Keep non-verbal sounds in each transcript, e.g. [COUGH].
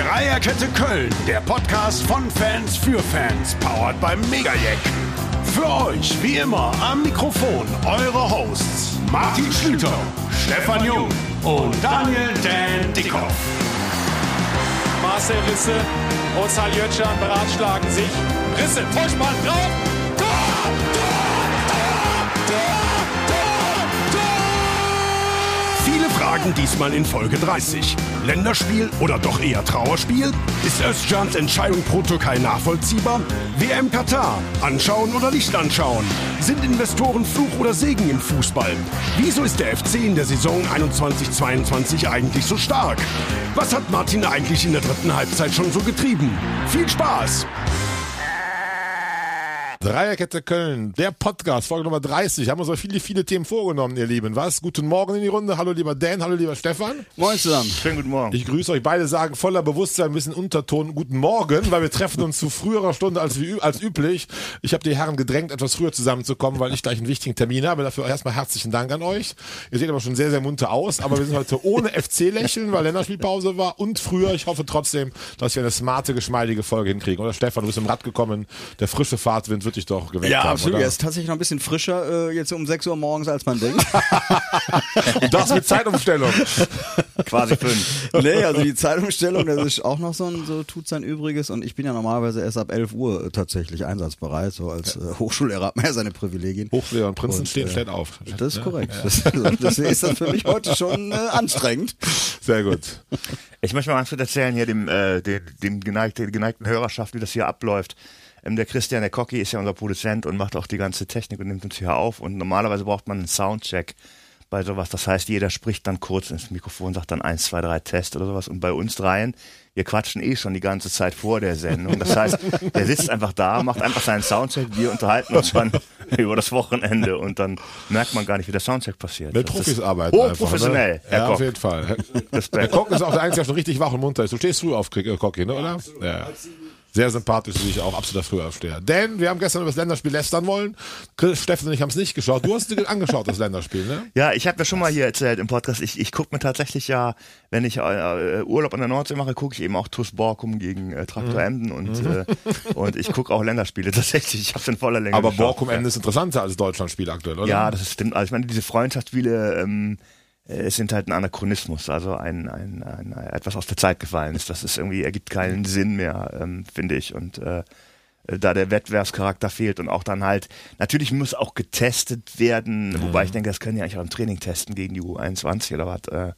Dreierkette Köln, der Podcast von Fans für Fans, powered beim Megajek. Für euch, wie immer, am Mikrofon eure Hosts Martin Schlüter, Stefan Jung und Daniel Dan Dickhoff. Marcel Risse und Saljötschan beratschlagen sich. Risse, Vorspann drauf. Fragen diesmal in Folge 30. Länderspiel oder doch eher Trauerspiel? Ist Özcans Entscheidung pro Türkei nachvollziehbar? WM Katar. Anschauen oder nicht anschauen? Sind Investoren Fluch oder Segen im Fußball? Wieso ist der FC in der Saison 21-22 eigentlich so stark? Was hat Martin eigentlich in der dritten Halbzeit schon so getrieben? Viel Spaß! Dreierkette Köln, der Podcast, Folge Nummer 30. Haben uns aber viele, viele Themen vorgenommen, ihr Lieben. Was? Guten Morgen in die Runde. Hallo lieber Dan, hallo lieber Stefan. Moin zusammen. Schönen guten Morgen. Ich grüße euch beide, sagen voller Bewusstsein, ein bisschen Unterton, guten Morgen, weil wir treffen uns zu früherer Stunde als, wie, als üblich. Ich habe die Herren gedrängt, etwas früher zusammenzukommen, weil ich gleich einen wichtigen Termin habe. Dafür erstmal herzlichen Dank an euch. Ihr seht aber schon sehr, sehr munter aus, aber wir sind heute ohne [LAUGHS] FC-Lächeln, weil Länderspielpause war und früher. Ich hoffe trotzdem, dass wir eine smarte, geschmeidige Folge hinkriegen. Oder Stefan, du bist im Rad gekommen. Der frische Fahrtwind wird dich doch geweckt Ja, haben, absolut. oder? Er ist tatsächlich noch ein bisschen frischer äh, jetzt um 6 Uhr morgens, als man denkt. Und [LAUGHS] das mit Zeitumstellung. Quasi fünf. nee, also die Zeitumstellung, das ist auch noch so ein, so tut sein Übriges. Und ich bin ja normalerweise erst ab 11 Uhr äh, tatsächlich einsatzbereit. So als äh, Hochschullehrer hat man ja seine Privilegien. Hochschläger und Prinzen Und, stehen, äh, steht auf. Das ist korrekt. Das, also, deswegen ist das für mich heute schon äh, anstrengend. Sehr gut. Ich möchte mal ganz kurz erzählen hier dem, äh, dem, dem geneigten, geneigten Hörerschaft, wie das hier abläuft. Ähm, der Christian, der Cocky, ist ja unser Produzent und macht auch die ganze Technik und nimmt uns hier auf. Und normalerweise braucht man einen Soundcheck bei sowas. Das heißt, jeder spricht dann kurz ins Mikrofon, sagt dann eins, zwei, drei Test oder sowas. Und bei uns dreien, wir quatschen eh schon die ganze Zeit vor der Sendung. Das heißt, der sitzt einfach da, macht einfach seinen Soundcheck, wir unterhalten uns schon [LAUGHS] über das Wochenende und dann merkt man gar nicht, wie der Soundcheck passiert. Mit Das Profis ist arbeiten. Hochprofessionell, einfach, ne? Herr Ja, Koch. auf jeden Fall. Der Respekt. Kock ist auch der Einzige, der schon richtig wach und munter ist. Du stehst früh auf, Krieg- äh, ne, oder? Ja. Sehr sympathisch, wie ich auch absoluter Frühaufsteher. Denn wir haben gestern über das Länderspiel lästern wollen. Chris, Steffen und ich haben es nicht geschaut. Du hast es dir angeschaut, das Länderspiel, ne? Ja, ich habe ja schon mal hier erzählt im Podcast, ich, ich gucke mir tatsächlich ja, wenn ich äh, Urlaub an der Nordsee mache, gucke ich eben auch TuS Borkum gegen äh, Traktor Emden und, äh, und ich gucke auch Länderspiele [LAUGHS] tatsächlich. Ich habe in voller Länge Aber geschaut. Borkum Ende ist interessanter als Deutschlandspiel aktuell, oder? Ja, das stimmt. Also ich meine, diese Freundschaftsspiele, ähm, äh, es sind halt ein Anachronismus, also ein, ein, ein, etwas aus der Zeit gefallen ist. Das ist irgendwie, ergibt keinen Sinn mehr, ähm, finde ich. Und äh, da der Wettbewerbscharakter fehlt und auch dann halt, natürlich muss auch getestet werden, wobei ich denke, das können ja eigentlich auch im Training testen gegen die U21 oder was. Äh,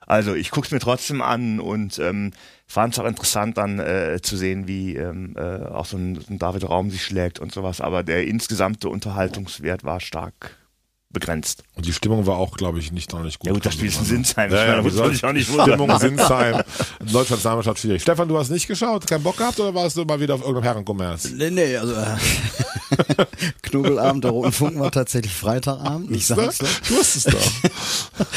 also ich guck's mir trotzdem an und ähm, fand es auch interessant dann äh, zu sehen, wie ähm, äh, auch so ein, so ein David Raum sich schlägt und sowas. Aber der insgesamte Unterhaltungswert war stark begrenzt. Und die Stimmung war auch, glaube ich, nicht noch nicht gut. Ja gut, das Spiel ist ein Sinsheim. Ja, ja, da muss man soll- sich auch nicht wundern. Stimmung, Sinsheim. Deutschlands Namenstadt schwierig. Stefan, du hast nicht geschaut, keinen Bock gehabt oder warst du mal wieder auf irgendeinem Herrenkommerz? Nee, nee, also äh, [LAUGHS] Knobelabend der Roten Funken war tatsächlich Freitagabend, nicht Samstag. Du wusstest es doch.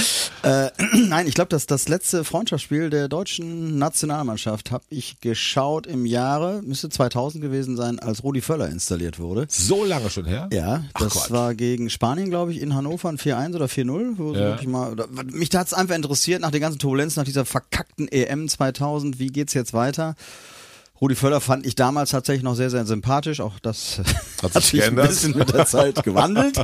[LAUGHS] Nein, ich glaube, dass das letzte Freundschaftsspiel der deutschen Nationalmannschaft habe ich geschaut im Jahre, müsste 2000 gewesen sein, als Rudi Völler installiert wurde. So lange schon her? Ja, das war gegen Spanien, glaube ich, in Hannover ein 4-1 oder 4-0. Wo Ja. wirklich mal, oder, mich hat's einfach interessiert, nach der ganzen Turbulenz, nach dieser verkackten EM 2000, wie geht's jetzt weiter? Rudi Völler fand ich damals tatsächlich noch sehr, sehr sympathisch. Auch das Hat [LAUGHS] hat, sich sich ein geändert. bisschen mit der Zeit gewandelt.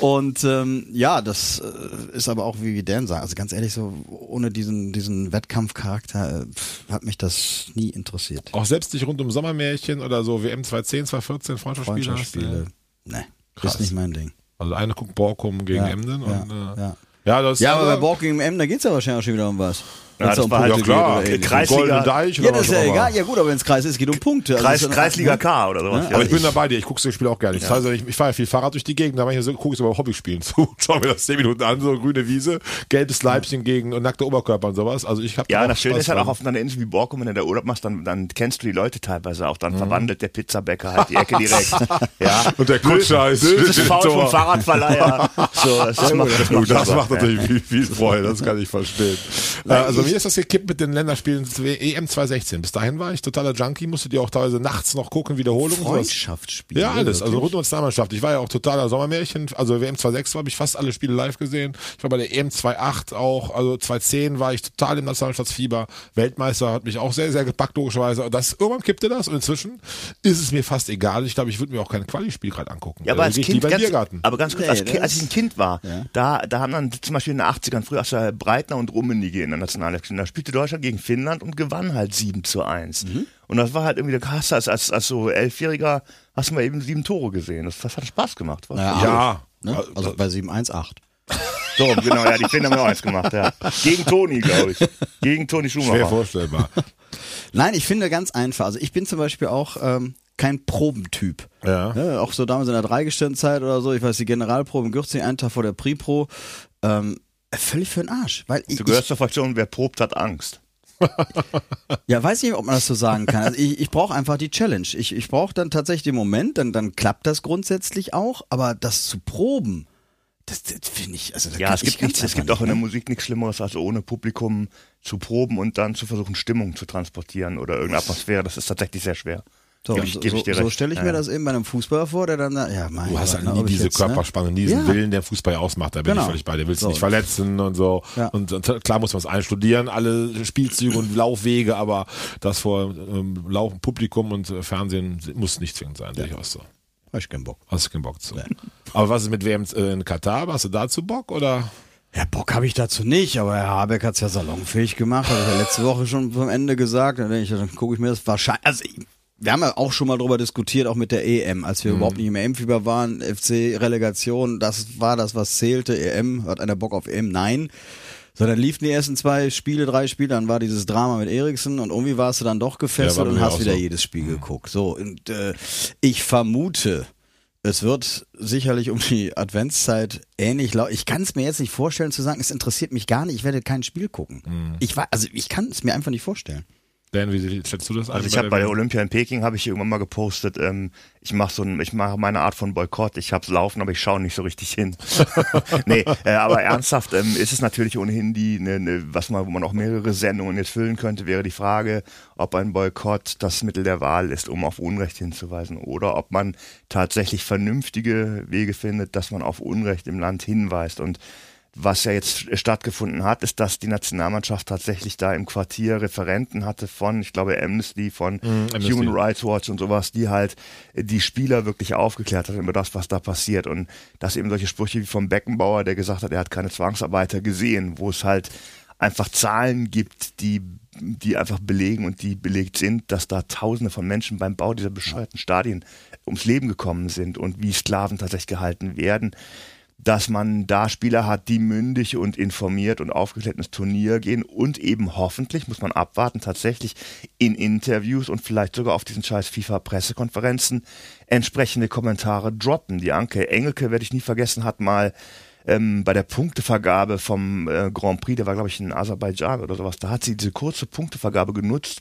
Und ähm, ja, das äh, ist aber auch, wie Dan sagt, also ganz ehrlich, so ohne diesen, diesen Wettkampfcharakter äh, hat mich das nie interessiert. Auch selbst dich rund um Sommermärchen oder so WM 2010, 2014 Freundschaftsspiele? Freundschaftsspiele, ne? ist nicht mein Ding. Also eine guckt Borkum gegen Ja, Emden ja, und äh, ja. ja, das Ja, aber bei Borg gegen M, da geht's ja wahrscheinlich auch schon wieder um was. Ja, das um war halt ja klar. Kreisliga- Deich Ja, oder das was ist ja egal. Ja gut, aber wenn es Kreis ist, geht um Punkte. Also Kreis, ja- Kreisliga K oder sowas. Ja, Aber ich bin ich- dabei dir, ich gucke das Spiel auch gerne. Ich, also ich, ich fahre ja viel Fahrrad durch die Gegend, da mache ich so, gucke ich so beim Hobbyspielen zu. [LAUGHS] Schau mir das 10 Minuten an, so grüne Wiese, gelbes Leibchen gegen und nackte Oberkörper und sowas. Also ich habe Ja, das Schöne ist halt auch auf einer Insel wie Borkum, wenn du da Urlaub machst, dann, dann kennst du die Leute teilweise auch. Dann verwandelt der Pizzabäcker halt die Ecke direkt. [LAUGHS] ja. Mhm. Und der Kutscher ist Tor. vom Fahrradverleiher. [LAUGHS] So, das, macht, das, das natürlich viel, Freude, das kann ich verstehen. Also bei mir ist das gekippt mit den Länderspielen EM 2016. Bis dahin war ich totaler Junkie, musste die auch teilweise nachts noch gucken, Wiederholungen. Freundschaftsspiele. Ja, alles. Also rund um die Nationalmannschaft. Ich war ja auch totaler Sommermärchen. Also WM 2006 habe ich fast alle Spiele live gesehen. Ich war bei der EM 2008 auch. Also 2010 war ich total im Nationalmannschaftsfieber. Weltmeister hat mich auch sehr, sehr gepackt, logischerweise. Und das, irgendwann kippte das. Und inzwischen ist es mir fast egal. Ich glaube, ich würde mir auch kein Quali-Spiel gerade angucken. Ja, aber als Kind, ganz, Biergarten. aber ganz kurz, Nee, als, als ich ein Kind war, Ja. da, da haben dann zum Beispiel in den 80ern, früher aus der Breitner und Rummenigge in der Nationalelf, da spielte Deutschland gegen Finnland und gewann halt 7 zu 1. Mhm. Und das war halt irgendwie, da hast du als, als, als so Elfjähriger, hast du mal eben sieben Tore gesehen. Das, das hat Spaß gemacht. Was? Ja, Ja. Ne? Also bei 718. [LAUGHS] So, genau, ja, die Finnen haben ja auch eins gemacht, ja. Gegen Toni, glaube ich. Gegen Toni Schwer Schumacher. vorstellbar. [LAUGHS] Nein, ich finde ganz einfach. Also ich bin zum Beispiel auch ähm, kein Probentyp. Ja. Ne, auch so damals in der Dreigestirnzeit oder so, ich weiß, die Generalprobe in Gürzing, einen Tag vor der Pri-Pro, ähm, völlig für den Arsch. Weil ich, Du gehörst zur Fraktion, wer probt, hat Angst. [LAUGHS] Ja, weiß nicht, ob man das so sagen kann. Also ich, ich brauche einfach die Challenge. Ich, ich brauche dann tatsächlich den Moment, dann, dann klappt das grundsätzlich auch, aber das zu proben, das, das finde ich, also da Ja, es gibt, nichts, es gibt auch in der ne? Musik nichts Schlimmeres, als ohne Publikum zu proben und dann zu versuchen, Stimmung zu transportieren oder irgendeine Atmosphäre. Das ist tatsächlich sehr schwer. So, ich- so, so, so stelle ich mir ja. das eben bei einem Fußballer vor, der dann, ja, mein Du hast halt nie diese jetzt, ne? Körperspannung, diesen Ja. Willen, der Fußball ausmacht. Da bin Genau. ich völlig bei dir. Willst du nicht verletzen und so. Ja. Und, und klar muss man es einstudieren, alle Spielzüge und Laufwege, aber das vor ähm, Lauf, Publikum und äh, Fernsehen muss nicht zwingend sein, sehe ich auch so. Hab ich keinen Bock. Hast du keinen Bock zu. Aber was ist mit WM in Katar? Hast du dazu Bock oder? Ja, Bock habe ich dazu nicht, aber Herr Habeck hat's ja salonfähig gemacht, ich ja letzte Woche schon vom Ende gesagt. Dann, ich, dann gucke ich mir das wahrscheinlich. Also wir haben ja auch schon mal drüber diskutiert, auch mit der EM, als wir überhaupt nicht im EM-Fieber waren. FC-Relegation, das war das, was zählte. EM, hat einer Bock auf EM? Nein. So, dann liefen die ersten zwei Spiele, drei Spiele, dann war dieses Drama mit Eriksen und irgendwie warst du dann doch Ja, gefesselt bei und hast wieder so. jedes Spiel geguckt. So, und äh, ich vermute, es wird sicherlich um die Adventszeit ähnlich laut. Ich kann es mir jetzt nicht vorstellen zu sagen, es interessiert mich gar nicht, ich werde kein Spiel gucken. Mhm. Ich war, also ich kann es mir einfach nicht vorstellen. Dan, wie schätzt du das ein? Also ich habe bei der Olympia in Peking habe ich irgendwann mal gepostet, ähm, ich mache so ein, ich mache meine Art von Boykott. Ich hab's laufen, aber ich schaue nicht so richtig hin. [LAUGHS] nee, äh, aber ernsthaft ähm, ist es natürlich ohnehin die, ne, ne, was man, wo man auch mehrere Sendungen jetzt füllen könnte, wäre die Frage, ob ein Boykott das Mittel der Wahl ist, um auf Unrecht hinzuweisen, oder ob man tatsächlich vernünftige Wege findet, dass man auf Unrecht im Land hinweist und was ja jetzt stattgefunden hat, ist, dass die Nationalmannschaft tatsächlich da im Quartier Referenten hatte von, ich glaube, Amnesty, von Amnesty. Human Rights Watch und sowas, die halt äh, die Spieler wirklich aufgeklärt hat über das, was da passiert. Und dass eben solche Sprüche wie vom Beckenbauer, der gesagt hat, er hat keine Zwangsarbeiter gesehen, wo es halt einfach Zahlen gibt, die, die einfach belegen und die belegt sind, dass da Tausende von Menschen beim Bau dieser bescheuerten Stadien ums Leben gekommen sind und wie Sklaven tatsächlich gehalten werden dass man da Spieler hat, die mündig und informiert und aufgeklärt ins Turnier gehen und eben hoffentlich, muss man abwarten, tatsächlich in Interviews und vielleicht sogar auf diesen scheiß FIFA-Pressekonferenzen entsprechende Kommentare droppen. Die Anke Engelke, werde ich nie vergessen, hat mal ähm, bei der Punktevergabe vom äh, Grand Prix, der war glaube ich in Aserbaidschan oder sowas, da hat sie diese kurze Punktevergabe genutzt,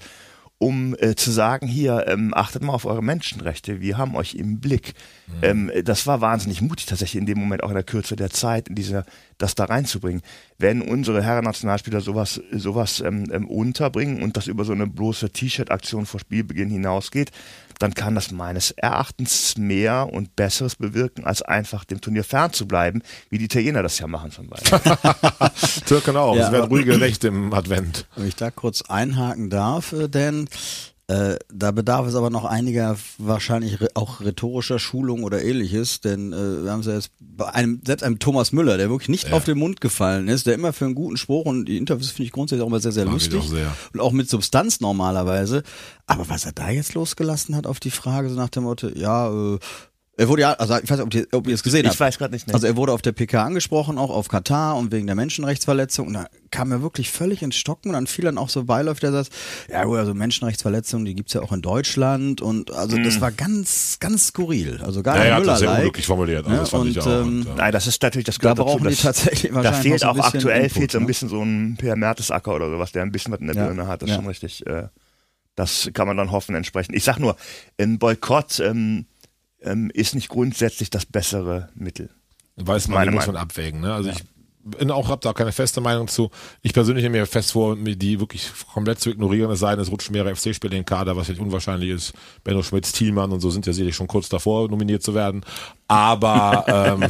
um äh, zu sagen, hier, ähm, achtet mal auf eure Menschenrechte, wir haben euch im Blick. Ähm, das war wahnsinnig mutig tatsächlich in dem Moment, auch in der Kürze der Zeit, in dieser, das da reinzubringen. Wenn unsere Herren-Nationalspieler sowas, sowas ähm, ähm, unterbringen und das über so eine bloße T-Shirt-Aktion vor Spielbeginn hinausgeht, dann kann das meines Erachtens mehr und Besseres bewirken, als einfach dem Turnier fernzubleiben, wie die Italiener das ja machen zum Beispiel. [LAUGHS] Türken auch. Ja, es werden ruhige Nächte im Advent. Wenn ich da kurz einhaken darf, äh, denn äh, da bedarf es aber noch einiger wahrscheinlich auch rhetorischer Schulung oder ähnliches, denn äh, wir haben es ja jetzt bei einem, selbst einem Thomas Müller, der wirklich nicht auf den Mund gefallen ist, der immer für einen guten Spruch und die Interviews finde ich grundsätzlich auch immer sehr, sehr Mag lustig auch sehr. und auch mit Substanz normalerweise. Aber was er da jetzt losgelassen hat auf die Frage, so nach dem Motto, ja, äh, er wurde ja, also ich weiß nicht, ob ihr, ob ihr es gesehen Ich habt. weiß grad nicht, ne. Also er wurde auf der PK angesprochen, auch auf Katar und wegen der Menschenrechtsverletzung. Und da kam er wirklich völlig ins Stocken und dann fiel dann auch so beiläufig der Satz, ja gut, also Menschenrechtsverletzungen, die gibt's ja auch in Deutschland. Und also das war ganz, ganz skurril. Also gar Ja, nicht er hat das sehr unglücklich formuliert. Also Ja, das fand ich und, auch. ähm, Und, ja. Nein, das ist natürlich, das Da gehört dazu, brauchen die dass- tatsächlich Da wahrscheinlich fehlt noch auch so ein bisschen aktuell Input, fehlt so ein ne? bisschen so ein Per Mertesacker oder sowas, der ein bisschen was in der Ja. Birne hat. Das ist Ja. schon richtig. Äh, das kann man dann hoffen entsprechend. Ich sag nur, ein Boykott ähm, ähm, ist nicht grundsätzlich das bessere Mittel. Weiß man, muss man abwägen. Ne? Also ich bin auch, hab da keine feste Meinung zu. Ich persönlich nehme mir fest vor, mir die wirklich komplett zu ignorieren, es sei denn, es rutschen mehrere FC-Spiele in den Kader, was vielleicht unwahrscheinlich ist. Benno Schmitz, Thielmann und so sind ja sicherlich schon kurz davor, nominiert zu werden. Aber [LAUGHS] ähm,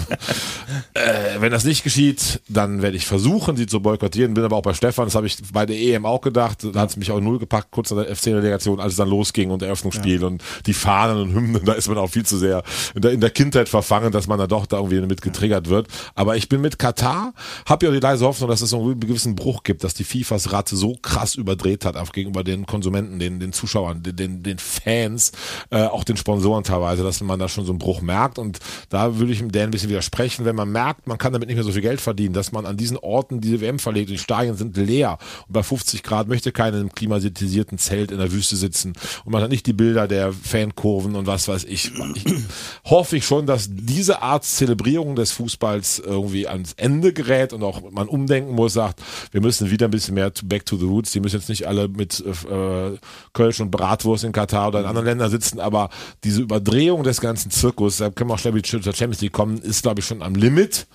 äh, wenn das nicht geschieht, dann werde ich versuchen, sie zu boykottieren. Bin aber auch bei Stefan, das habe ich bei der EM auch gedacht. Da hat es mich auch null gepackt, kurz nach der FC-Delegation, als es dann losging und Eröffnungsspiel ja. und die Fahnen und Hymnen, da ist man auch viel zu sehr in der, in der Kindheit verfangen, dass man da doch da irgendwie mit getriggert wird. Aber ich bin mit Katar, habe ja die leise Hoffnung, dass es so einen gewissen Bruch gibt, dass die FIFAs Ratte so krass überdreht hat, auch gegenüber den Konsumenten, den, den Zuschauern, den, den, Fans, äh, auch den Sponsoren teilweise, dass man da schon so einen Bruch merkt. Und da würde ich ihm der ein bisschen widersprechen, wenn man merkt, man kann damit nicht mehr so viel Geld verdienen, dass man an diesen Orten diese WM verlegt und die Stadien sind leer und bei 50 Grad möchte keiner im klimatisierten Zelt in der Wüste sitzen und man hat nicht die Bilder der Fankurven und was weiß ich. ich hoffe ich schon, dass diese Art Zelebrierung des Fußballs irgendwie ans Ende gerät und auch man umdenken muss, sagt, wir müssen wieder ein bisschen mehr back to the roots. Die müssen jetzt nicht alle mit äh, Kölsch und Bratwurst in Katar oder in anderen Ländern sitzen, aber diese Überdrehung des ganzen Zirkus, da können wir auch schnell mit zur Champions League kommen, ist, glaube ich, schon am Limit.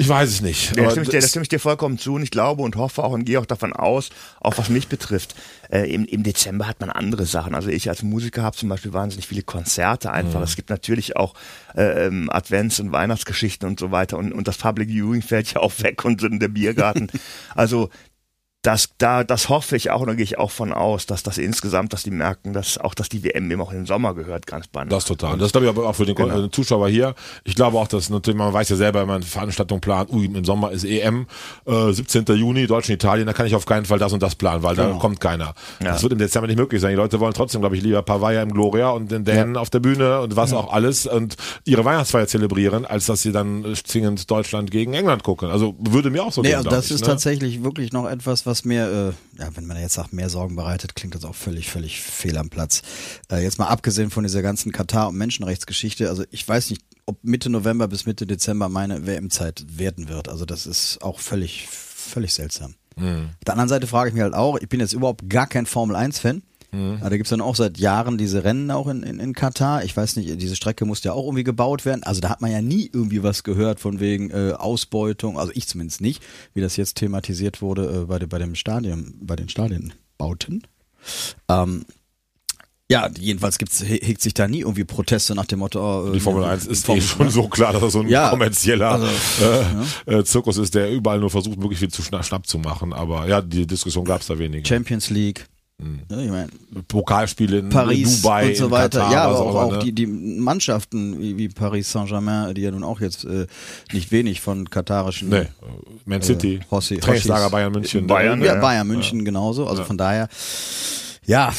Ich weiß es nicht. Ja, da, stimme ich dir, da stimme ich dir vollkommen zu und ich glaube und hoffe auch und gehe auch davon aus, auch was mich betrifft, äh, im, im Dezember hat man andere Sachen. Also ich als Musiker habe zum Beispiel wahnsinnig viele Konzerte einfach. Mhm. Es gibt natürlich auch äh, ähm, Advents- und Weihnachtsgeschichten und so weiter und, und das Public Viewing fällt ja auch weg und der Biergarten. [LAUGHS] also das, da, das hoffe ich auch und da gehe ich auch von aus, dass das insgesamt, dass die merken, dass auch, dass die WM eben auch im Sommer gehört, ganz spannend. Das total. Das glaube ich aber auch für den genau. Zuschauer hier. Ich glaube auch, dass natürlich, man weiß ja selber, wenn man eine Veranstaltung plant, ui, im Sommer ist EM, äh, 17. Juni, Deutschland, Italien, da kann ich auf keinen Fall das und das planen, weil genau. da kommt keiner. Ja. Das wird im Dezember nicht möglich sein. Die Leute wollen trotzdem, glaube ich, lieber Pavaya im Gloria und den Dänen ja. auf der Bühne und was ja. auch alles und ihre Weihnachtsfeier zelebrieren, als dass sie dann zwingend Deutschland gegen England gucken. Also würde mir auch so nee, gehen. Also das ich, ist ne? tatsächlich wirklich noch etwas, was mir äh, ja, wenn man jetzt sagt, mehr Sorgen bereitet, klingt das auch völlig, völlig fehl am Platz. Äh, jetzt mal abgesehen von dieser ganzen Katar- und Menschenrechtsgeschichte, also ich weiß nicht, ob Mitte November bis Mitte Dezember meine WM-Zeit werden wird. Also das ist auch völlig, völlig seltsam. Mhm. Auf der anderen Seite frage ich mich halt auch, ich bin jetzt überhaupt gar kein Formel-1-Fan. Mhm. Da gibt's dann auch seit Jahren diese Rennen auch in, in, in Katar. Ich weiß nicht, diese Strecke musste ja auch irgendwie gebaut werden. Also da hat man ja nie irgendwie was gehört von wegen äh, Ausbeutung. Also ich zumindest nicht, wie das jetzt thematisiert wurde äh, bei, bei dem Stadion, bei den Stadionbauten. Ähm, ja, jedenfalls gibt's, hegt sich da nie irgendwie Proteste nach dem Motto. Äh, die Formel 1 ist eh schon so klar, dass das so ein ja, kommerzieller also, äh, ja. Zirkus ist, der überall nur versucht, möglichst viel zu schnapp zu machen. Aber ja, die Diskussion gab's da weniger. Champions League. Ja, ich mein, Pokalspiele in Paris Dubai und so weiter. Katar, ja, aber auch, auch ne? die, die Mannschaften wie, Paris Saint-Germain, die ja nun auch jetzt äh, nicht wenig von katarischen nee. Man City, äh, Hossi, Trainingslager Bayern München. Bayern, ja, Bayern München ja. genauso. Also ja. von daher, ja,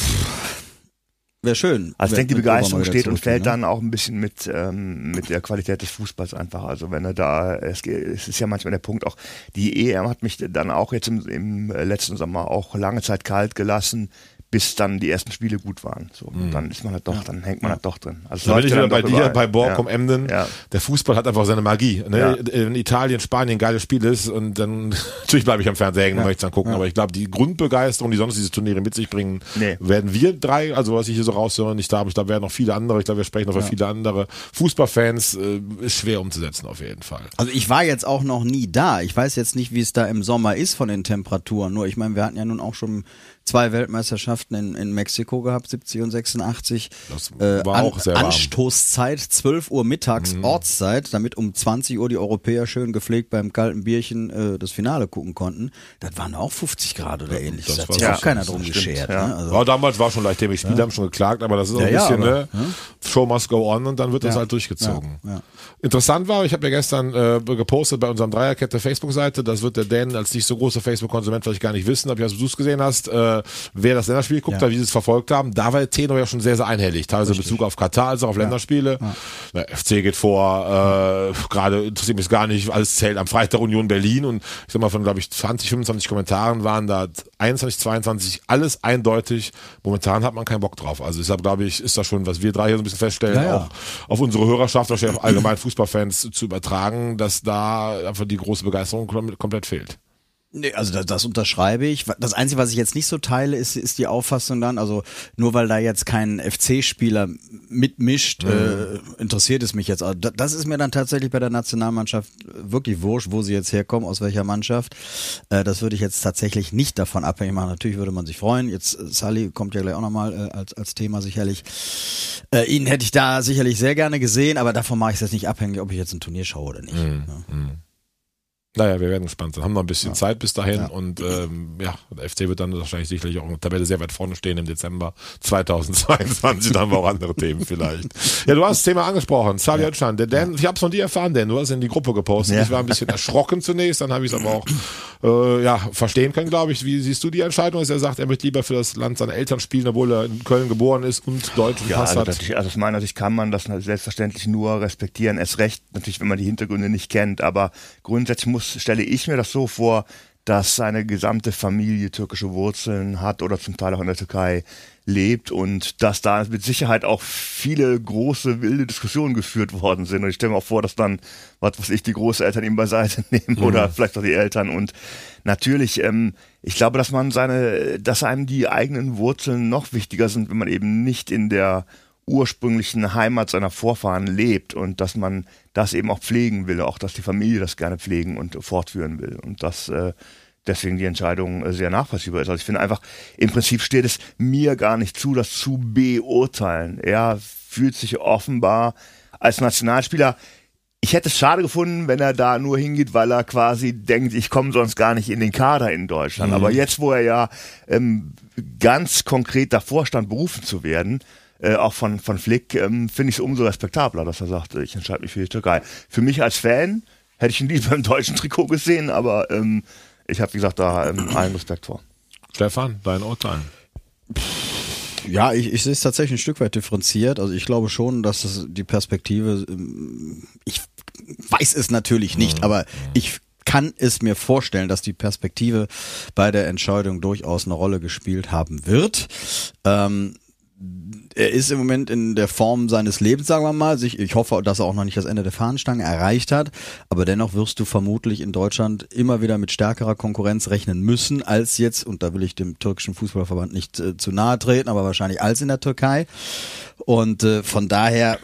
Wäre schön. Also ich denke, die Begeisterung steht und fällt ne? dann auch ein bisschen mit, ähm, mit der Qualität des Fußballs einfach. Also wenn er da, es, es ist ja manchmal der Punkt auch, die EM hat mich dann auch jetzt im, im letzten Sommer auch lange Zeit kalt gelassen bis dann die ersten Spiele gut waren. So, mhm. dann ist man halt doch, dann hängt man halt doch drin. Also da bin ich wieder bei dir, bei Borkum ja. Emden. Ja. Der Fußball hat einfach seine Magie. Ne? Ja. In Italien, Spanien geiles Spiel ist und dann [LAUGHS] natürlich bleibe ich am Fernseher hängen und möchte dann gucken. Aber ich glaube, die Grundbegeisterung, die sonst diese Turniere mit sich bringen, nee. werden wir drei, also was ich hier so raushöre, nicht da, aber ich glaube, werden noch viele andere. Ich glaube, wir sprechen noch für viele andere Fußballfans. Äh, ist schwer umzusetzen auf jeden Fall. Also ich war jetzt auch noch nie da. Ich weiß jetzt nicht, wie es da im Sommer ist von den Temperaturen. Nur ich meine, wir hatten ja nun auch schon zwei Weltmeisterschaften in, in Mexiko gehabt, 70 und 86. Das äh, war äh, auch sehr warm. Anstoßzeit, 12 Uhr mittags mhm. Ortszeit, damit um 20 Uhr die Europäer schön gepflegt beim kalten Bierchen äh, das Finale gucken konnten. Das waren auch 50 Grad oder ähnliches. Das, das hat sich auch keiner drum geschert. Ja. Ne? Also, ja, damals war schon leicht dämlich. Spieler ja. haben schon geklagt, aber das ist auch ein bisschen, aber, ne? Show must go on und dann wird das halt durchgezogen. Interessant war, ich habe ja gestern äh, gepostet bei unserem Dreierkette Facebook-Seite, das wird der Dan als nicht so großer Facebook-Konsument vielleicht gar nicht wissen, ob ich du es gesehen hast, äh, wer das Länderspiel geguckt ja. hat, wie sie es verfolgt haben, da war der Tenor ja schon sehr, sehr einhellig, teilweise in Bezug auf Katar als auch auf ja. Länderspiele. Ja. Der FC geht vor, äh, gerade interessiert mich gar nicht, alles zählt am Freitag Union Berlin und ich sag mal von, glaube ich, 20, 25 Kommentaren waren da 21, 22, alles eindeutig. Momentan hat man keinen Bock drauf. Also deshalb glaube ich, ist das schon, was wir drei hier so ein bisschen feststellen, auch auf unsere Hörerschaft, wahrscheinlich auch allgemein Fußball Fußballfans zu übertragen, dass da einfach die große Begeisterung komplett fehlt. Nee, also das, das unterschreibe ich. Das Einzige, was ich jetzt nicht so teile, ist, ist die Auffassung dann, also nur weil da jetzt kein FC-Spieler mitmischt, mhm. äh, interessiert es mich jetzt. Also das ist mir dann tatsächlich bei der Nationalmannschaft wirklich wurscht, wo sie jetzt herkommen, aus welcher Mannschaft. Äh, das würde ich jetzt tatsächlich nicht davon abhängig machen. Natürlich würde man sich freuen. Jetzt äh, Sully kommt ja gleich auch nochmal äh, als, als Thema sicherlich. Äh, ihn hätte ich da sicherlich sehr gerne gesehen, aber davon mache ich es jetzt nicht abhängig, ob ich jetzt ein Turnier schaue oder nicht. Mhm. Ja. Mhm. Naja, wir werden gespannt sein. Haben noch ein bisschen ja. Zeit bis dahin ja. und ähm, ja, der FC wird dann wahrscheinlich sicherlich auch in der Tabelle sehr weit vorne stehen im Dezember 2022. dann haben wir auch andere Themen vielleicht. [LAUGHS] Ja, du hast das Thema angesprochen. Sali ja. Der Dan, ich habe es von dir erfahren, denn du hast in die Gruppe gepostet. Ja. Ich war ein bisschen [LAUGHS] erschrocken zunächst, dann habe ich es aber auch äh, ja, verstehen können, glaube ich. Wie siehst du die Entscheidung, dass er sagt, er möchte lieber für das Land seiner Eltern spielen, obwohl er in Köln geboren ist und deutschen ja, Pass also hat? Also aus meiner Sicht kann man das selbstverständlich nur respektieren. Es recht natürlich, wenn man die Hintergründe nicht kennt, aber grundsätzlich muss, stelle ich mir das so vor, dass seine gesamte Familie türkische Wurzeln hat oder zum Teil auch in der Türkei lebt und dass da mit Sicherheit auch viele große wilde Diskussionen geführt worden sind. Und ich stelle mir auch vor, dass dann, was weiß ich, die Großeltern ihm beiseite [LAUGHS] nehmen mhm. oder vielleicht auch die Eltern. Und natürlich, ähm, ich glaube, dass man seine, dass einem die eigenen Wurzeln noch wichtiger sind, wenn man eben nicht in der ursprünglichen Heimat seiner Vorfahren lebt und dass man das eben auch pflegen will, auch dass die Familie das gerne pflegen und fortführen will. Und das äh, deswegen die Entscheidung äh, sehr nachvollziehbar ist. Also ich finde einfach, im Prinzip steht es mir gar nicht zu, das zu beurteilen. Er fühlt sich offenbar als Nationalspieler ich hätte es schade gefunden, wenn er da nur hingeht, weil er quasi denkt, ich komme sonst gar nicht in den Kader in Deutschland. Mhm. Aber jetzt, wo er ja ähm, ganz konkret davor stand, berufen zu werden, äh, auch von, von Flick, ähm, finde ich es umso respektabler, dass er sagt, ich entscheide mich für die Türkei. Für mich als Fan hätte ich ihn lieber [LAUGHS] im deutschen Trikot gesehen, aber ähm, ich habe, wie gesagt, da ähm, allen Respekt vor. Stefan, dein Urteil? Ja, ich, ich sehe es tatsächlich ein Stück weit differenziert. Also ich glaube schon, dass es die Perspektive, ähm, ich weiß es natürlich nicht, mhm. aber ich kann es mir vorstellen, dass die Perspektive bei der Entscheidung durchaus eine Rolle gespielt haben wird. Ähm, er ist im Moment in der Form seines Lebens, sagen wir mal. Ich hoffe, dass er auch noch nicht das Ende der Fahnenstange erreicht hat. Aber dennoch wirst du vermutlich in Deutschland immer wieder mit stärkerer Konkurrenz rechnen müssen, als jetzt, und da will ich dem türkischen Fußballverband nicht äh, zu nahe treten, aber wahrscheinlich als in der Türkei. Und äh, von daher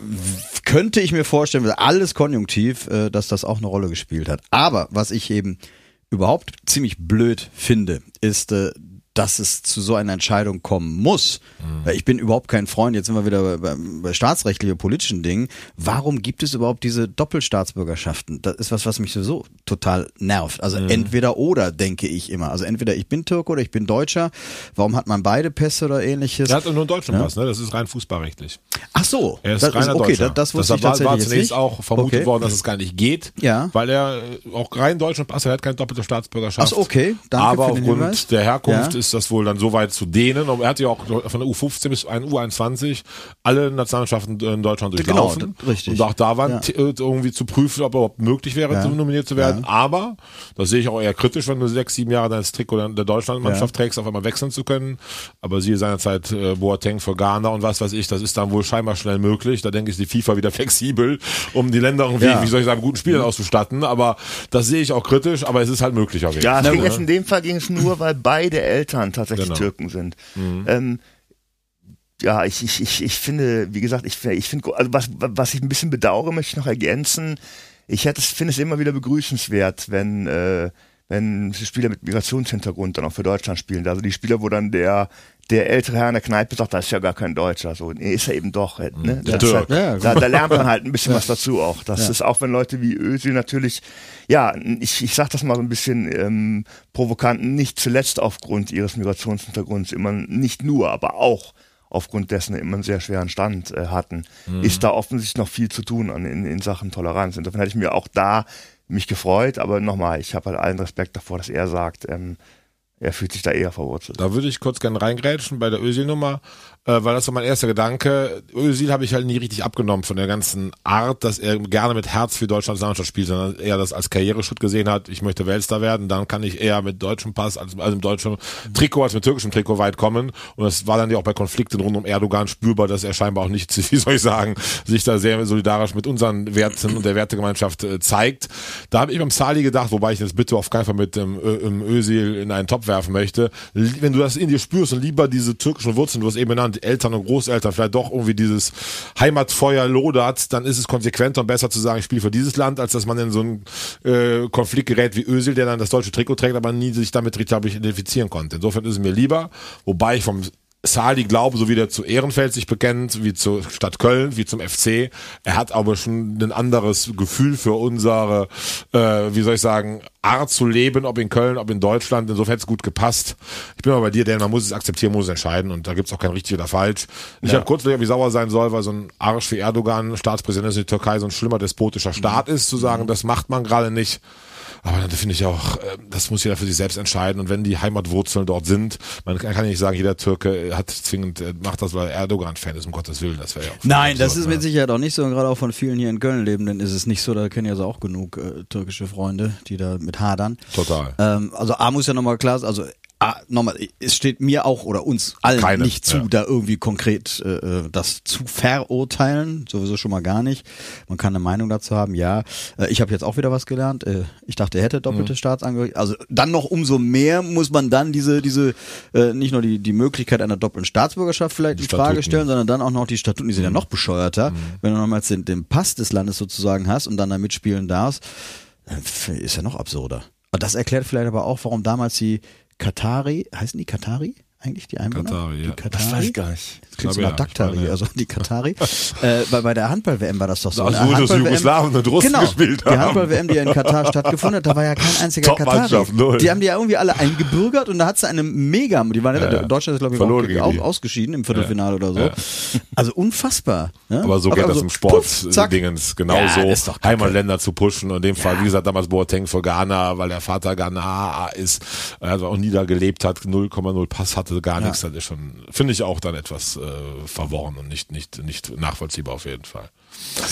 könnte ich mir vorstellen, alles konjunktiv, äh, dass das auch eine Rolle gespielt hat. Aber was ich eben überhaupt ziemlich blöd finde, ist, äh, dass es zu so einer Entscheidung kommen muss. Mhm. Ich bin überhaupt kein Freund, jetzt sind wir wieder bei, bei staatsrechtlichen, politischen Dingen. Warum gibt es überhaupt diese Doppelstaatsbürgerschaften? Das ist was, was mich sowieso total nervt. Also mhm. entweder oder, denke ich immer. Also entweder ich bin Türke oder ich bin Deutscher. Warum hat man beide Pässe oder ähnliches? Er hat nur einen deutschen ja? Pass, ne? Das ist rein fußballrechtlich. Ach so. Er ist das reiner ist, okay, Deutscher. Das, das wusste Deshalb ich war, war zunächst auch vermutet okay. worden, dass es gar nicht geht. Ja. Weil er auch rein deutschen Pass, er hat keine doppelte Staatsbürgerschaft. Ach okay. Danke Aber aufgrund der Herkunft ja. ist das wohl dann so weit zu denen. Und er hat ja auch von der U15 bis U21 alle Nationalmannschaften in Deutschland genau, durchlaufen. Genau, richtig. Und auch da waren ja. Äh, irgendwie zu prüfen, ob er überhaupt möglich wäre, ja. nominiert zu werden. Ja. Aber, das sehe ich auch eher kritisch, wenn du sechs, sieben Jahre deines Trikot der Deutschlandmannschaft trägst, auf einmal wechseln zu können. Aber siehe seinerzeit äh, Boateng für Ghana und was weiß ich, das ist dann wohl scheinbar schnell möglich. Da denke ich, ist die FIFA wieder [LAUGHS] flexibel, um die Länder irgendwie, wie soll ich sagen, guten Spielern mhm. auszustatten. Aber das sehe ich auch kritisch, aber es ist halt möglich. Ja, ging jetzt in dem Fall ging es nur, weil beide Eltern tatsächlich genau. Türken sind. Mhm. Ähm, ja, ich, ich, ich, ich finde, wie gesagt, ich, ich finde, also was, was ich ein bisschen bedauere, möchte ich noch ergänzen. Ich hätte, finde es immer wieder begrüßenswert, wenn, äh, wenn Spieler mit Migrationshintergrund dann auch für Deutschland spielen. Also die Spieler, wo dann der, der ältere Herr in der Kneipe sagt, das ist ja gar kein Deutscher. So, nee, ist er eben doch. Äh, ne? Der Halt, ja, da, da, lernt man halt ein bisschen was dazu auch. Das ja. ist auch, wenn Leute wie Özil natürlich, ja, ich, ich sag das mal so ein bisschen ähm, provokant, nicht zuletzt aufgrund ihres Migrationshintergrunds, immer nicht nur, aber auch aufgrund dessen immer einen sehr schweren Stand äh, hatten, mhm. ist da offensichtlich noch viel zu tun an, in, in Sachen Toleranz. Insofern hätte ich mir auch da mich gefreut, aber nochmal, ich habe halt allen Respekt davor, dass er sagt, ähm, er fühlt sich da eher verwurzelt. Da würde ich kurz gerne reingrätschen bei der Özil-Nummer, äh, weil das war mein erster Gedanke. Özil habe ich halt nie richtig abgenommen von der ganzen Art, dass er gerne mit Herz für Deutschlands Mannschaft spielt, sondern eher das als Karriereschritt gesehen hat. Ich möchte Weltstar werden, dann kann ich eher mit deutschem Pass, als, also mit deutschem Trikot als mit türkischem Trikot weit kommen. Und das war dann ja auch bei Konflikten rund um Erdogan spürbar, dass er scheinbar auch nicht, [LAUGHS] wie soll ich sagen, sich da sehr solidarisch mit unseren Werten und der Wertegemeinschaft äh, zeigt. Da habe ich beim Sali gedacht, wobei ich das bitte auf keinen Fall mit dem ähm, Özil in einen Topf werfen möchte. Wenn du das in dir spürst und lieber diese türkischen Wurzeln, du hast eben Eltern und Großeltern, vielleicht doch irgendwie dieses Heimatfeuer lodert, dann ist es konsequenter und besser zu sagen, ich spiele für dieses Land, als dass man in so einen äh, Konflikt gerät wie Özil, der dann das deutsche Trikot trägt, aber nie sich damit richtig, identifizieren konnte. Insofern ist es mir lieber, wobei ich vom Sali glaube, so wie der zu Ehrenfeld sich bekennt, wie zur Stadt Köln, wie zum FC. Er hat aber schon ein anderes Gefühl für unsere, äh, wie soll ich sagen, Art zu leben, ob in Köln, ob in Deutschland. Insofern hätte es gut gepasst. Ich bin aber bei dir, denn man muss es akzeptieren, muss es entscheiden und da gibt es auch kein richtig oder falsch. Ich ja. habe kurz überlegt, wie sauer sein soll, weil so ein Arsch wie Erdogan, Staatspräsident in der Türkei, so ein schlimmer despotischer Staat ist, zu sagen, das macht man gerade nicht. Aber dann finde ich auch, äh, das muss jeder für sich selbst entscheiden. Und wenn die Heimatwurzeln dort sind, man kann ja nicht sagen, jeder Türke hat zwingend, äh, macht das, weil Erdogan-Fan ist, um Gottes Willen. Das wäre ja auch Nein, das ist mit Sicherheit auch nicht so. Und gerade auch von vielen hier in Köln lebenden ist es nicht so. Da kennen ja so auch genug äh, türkische Freunde, die da mit hadern. Total. Ähm, also A muss ja nochmal klar sein, also Ah, nochmal, es steht mir auch oder uns allen Keine, nicht zu, ja. da irgendwie konkret äh, äh, das zu verurteilen, sowieso schon mal gar nicht. Man kann eine Meinung dazu haben, ja. Äh, ich habe jetzt auch wieder was gelernt. Äh, ich dachte, er hätte doppelte mhm. Staatsangehörigkeit. Also dann noch umso mehr muss man dann diese, diese äh, nicht nur die, die Möglichkeit einer doppelten Staatsbürgerschaft vielleicht Die in Frage Statuten. stellen, sondern dann auch noch die Statuten, die sind ja Mhm. noch bescheuerter. Wenn du nochmals den, den Pass des Landes sozusagen hast und dann da mitspielen darfst, ist ja noch absurder. Und das erklärt vielleicht aber auch, warum damals die Katari, heißen die Katari eigentlich, die Einwohner? Katari, ja. Die Katari? Das weiß ich gar nicht. Klingt so nach. Daktari, ja. also die Katari. äh, bei, bei der Handball-WM war das doch so. Also, Eine wo das Jugoslawen und Russen genau, gespielt Die haben. Handball-WM, die ja in Katar stattgefunden hat, da war ja kein einziger Katari. null. Die haben die ja irgendwie alle eingebürgert und da hat es eine mega, die waren ja, Ja. Deutschland ist glaube ich Verloren auch, auch die. ausgeschieden im Viertelfinale oder so. Also unfassbar. Ne? Aber so geht also, das im. Sport-Dingens genauso. Heimatländer zu pushen. Und in dem Fall, wie gesagt, damals Boateng für Ghana, weil der Vater Ghana ist, also auch nie da gelebt hat, 0,0 Pass hatte, gar nichts. Das ist schon, finde ich auch dann etwas äh, verworren und nicht, nicht, nicht nachvollziehbar auf jeden Fall.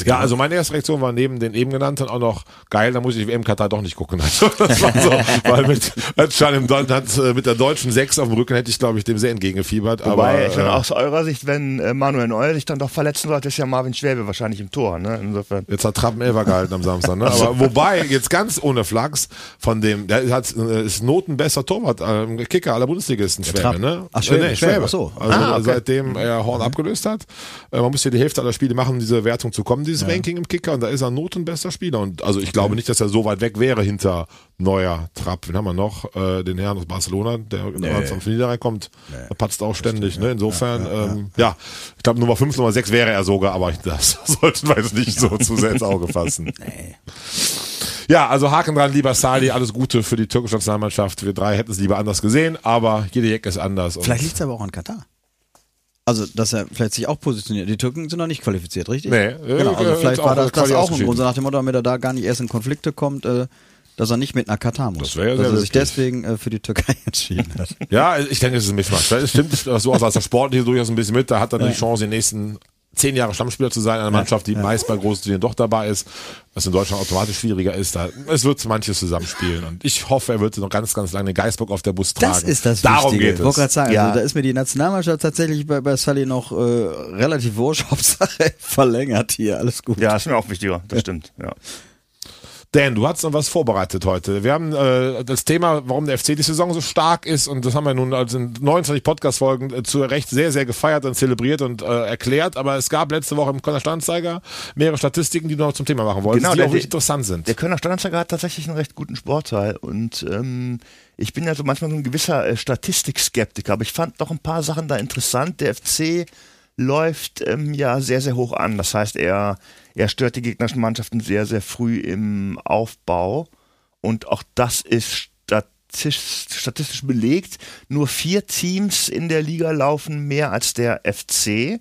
Ja, also meine erste Reaktion war neben den eben genannten auch noch geil, da muss ich WM Katar doch nicht gucken. [LAUGHS] Also, das war so, weil mit, Deu- hat, äh, mit der deutschen Sechs auf dem Rücken hätte ich, glaube ich, dem sehr entgegengefiebert. Wobei, aber, äh, aus eurer Sicht, wenn äh, Manuel Neuer sich dann doch verletzen sollte, ist ja Marvin Schwäbe wahrscheinlich im Tor. Ne? Insofern. Jetzt hat Trappen Elfer gehalten am Samstag, ne? Aber [LAUGHS] wobei, jetzt ganz ohne Flachs, von dem, der hat, äh, ist notenbester Torwart, ähm, Kicker aller Bundesligisten, Schwäbe, ne? Ach, Schwäbe, Äh, nee, Schwäbe, Schwäbe. ach so. Also, Ah, okay. seitdem er Horn abgelöst hat. Äh, man muss ja die Hälfte aller Spiele machen, diese Wertung zu kommen, dieses Ranking im Kicker, und da ist er notenbester Spieler. Und also ich glaube nicht, dass er so weit weg wäre hinter Neuer Trapp. Wen haben wir noch? Äh, den Herrn aus Barcelona, der nee. vom Niederrhein kommt. Der patzt auch ständig, ne? Insofern, ähm, ja, ich glaube Nummer 5, Nummer 6 wäre er sogar, aber [LAUGHS] das sollten wir jetzt nicht so zu sehr ins Auge fassen. [LAUGHS] Ja, also Haken dran, lieber Sali, alles Gute für die türkische Nationalmannschaft. Wir drei hätten es lieber anders gesehen, aber jede Ecke ist anders. Vielleicht liegt es aber auch an Katar. Also, dass er vielleicht sich auch positioniert. Die Türken sind noch nicht qualifiziert, richtig? Nee, genau. Also äh, vielleicht war das, das auch ein. Grund, so nach dem Motto, damit er da gar nicht erst in Konflikte kommt, äh, dass er nicht mit nach Katar muss. Das wäre ja dass er sich deswegen äh, für die Türkei entschieden hat. Ja, ich denke, es ist ein Mischmasch. Es stimmt so aus, als der Sportliche durchaus ein bisschen mit. Da hat er die Chance, den nächsten zehn Jahre Stammspieler zu sein, einer Mannschaft, die meist bei großen Turnieren doch dabei ist, was in Deutschland automatisch schwieriger ist. Da, es wird manches zusammenspielen und ich hoffe, er wird noch ganz, ganz lange Geistbock auf der Bus tragen. Das ist das Darum Wichtige. geht Ich wollte gerade es. sagen, Ja. also, da ist mir die Nationalmannschaft tatsächlich bei, bei Sully noch äh, relativ wurscht. [LAUGHS] Hauptsache verlängert hier, alles gut. Ja, ist mir auch wichtiger, das stimmt. Ja. Dan, du hast noch was vorbereitet heute. Wir haben äh, das Thema, warum der FC die Saison so stark ist und das haben wir nun also in 29 Podcast-Folgen äh, zu Recht sehr, sehr gefeiert und zelebriert und äh, erklärt, aber es gab letzte Woche im Kölner Standzeiger mehrere Statistiken, die du noch zum Thema machen wolltest, Genau, die der- auch wirklich interessant sind. Der Kölner Standardsteiger hat tatsächlich einen recht guten Sportteil und ähm, ich bin ja so manchmal so ein gewisser äh, Statistikskeptiker, aber ich fand noch ein paar Sachen da interessant. Der FC läuft ähm, ja sehr, sehr hoch an. Das heißt, er, er stört die gegnerischen Mannschaften sehr, sehr früh im Aufbau und auch das ist statistisch, statistisch belegt. Nur vier Teams in der Liga laufen mehr als der FC.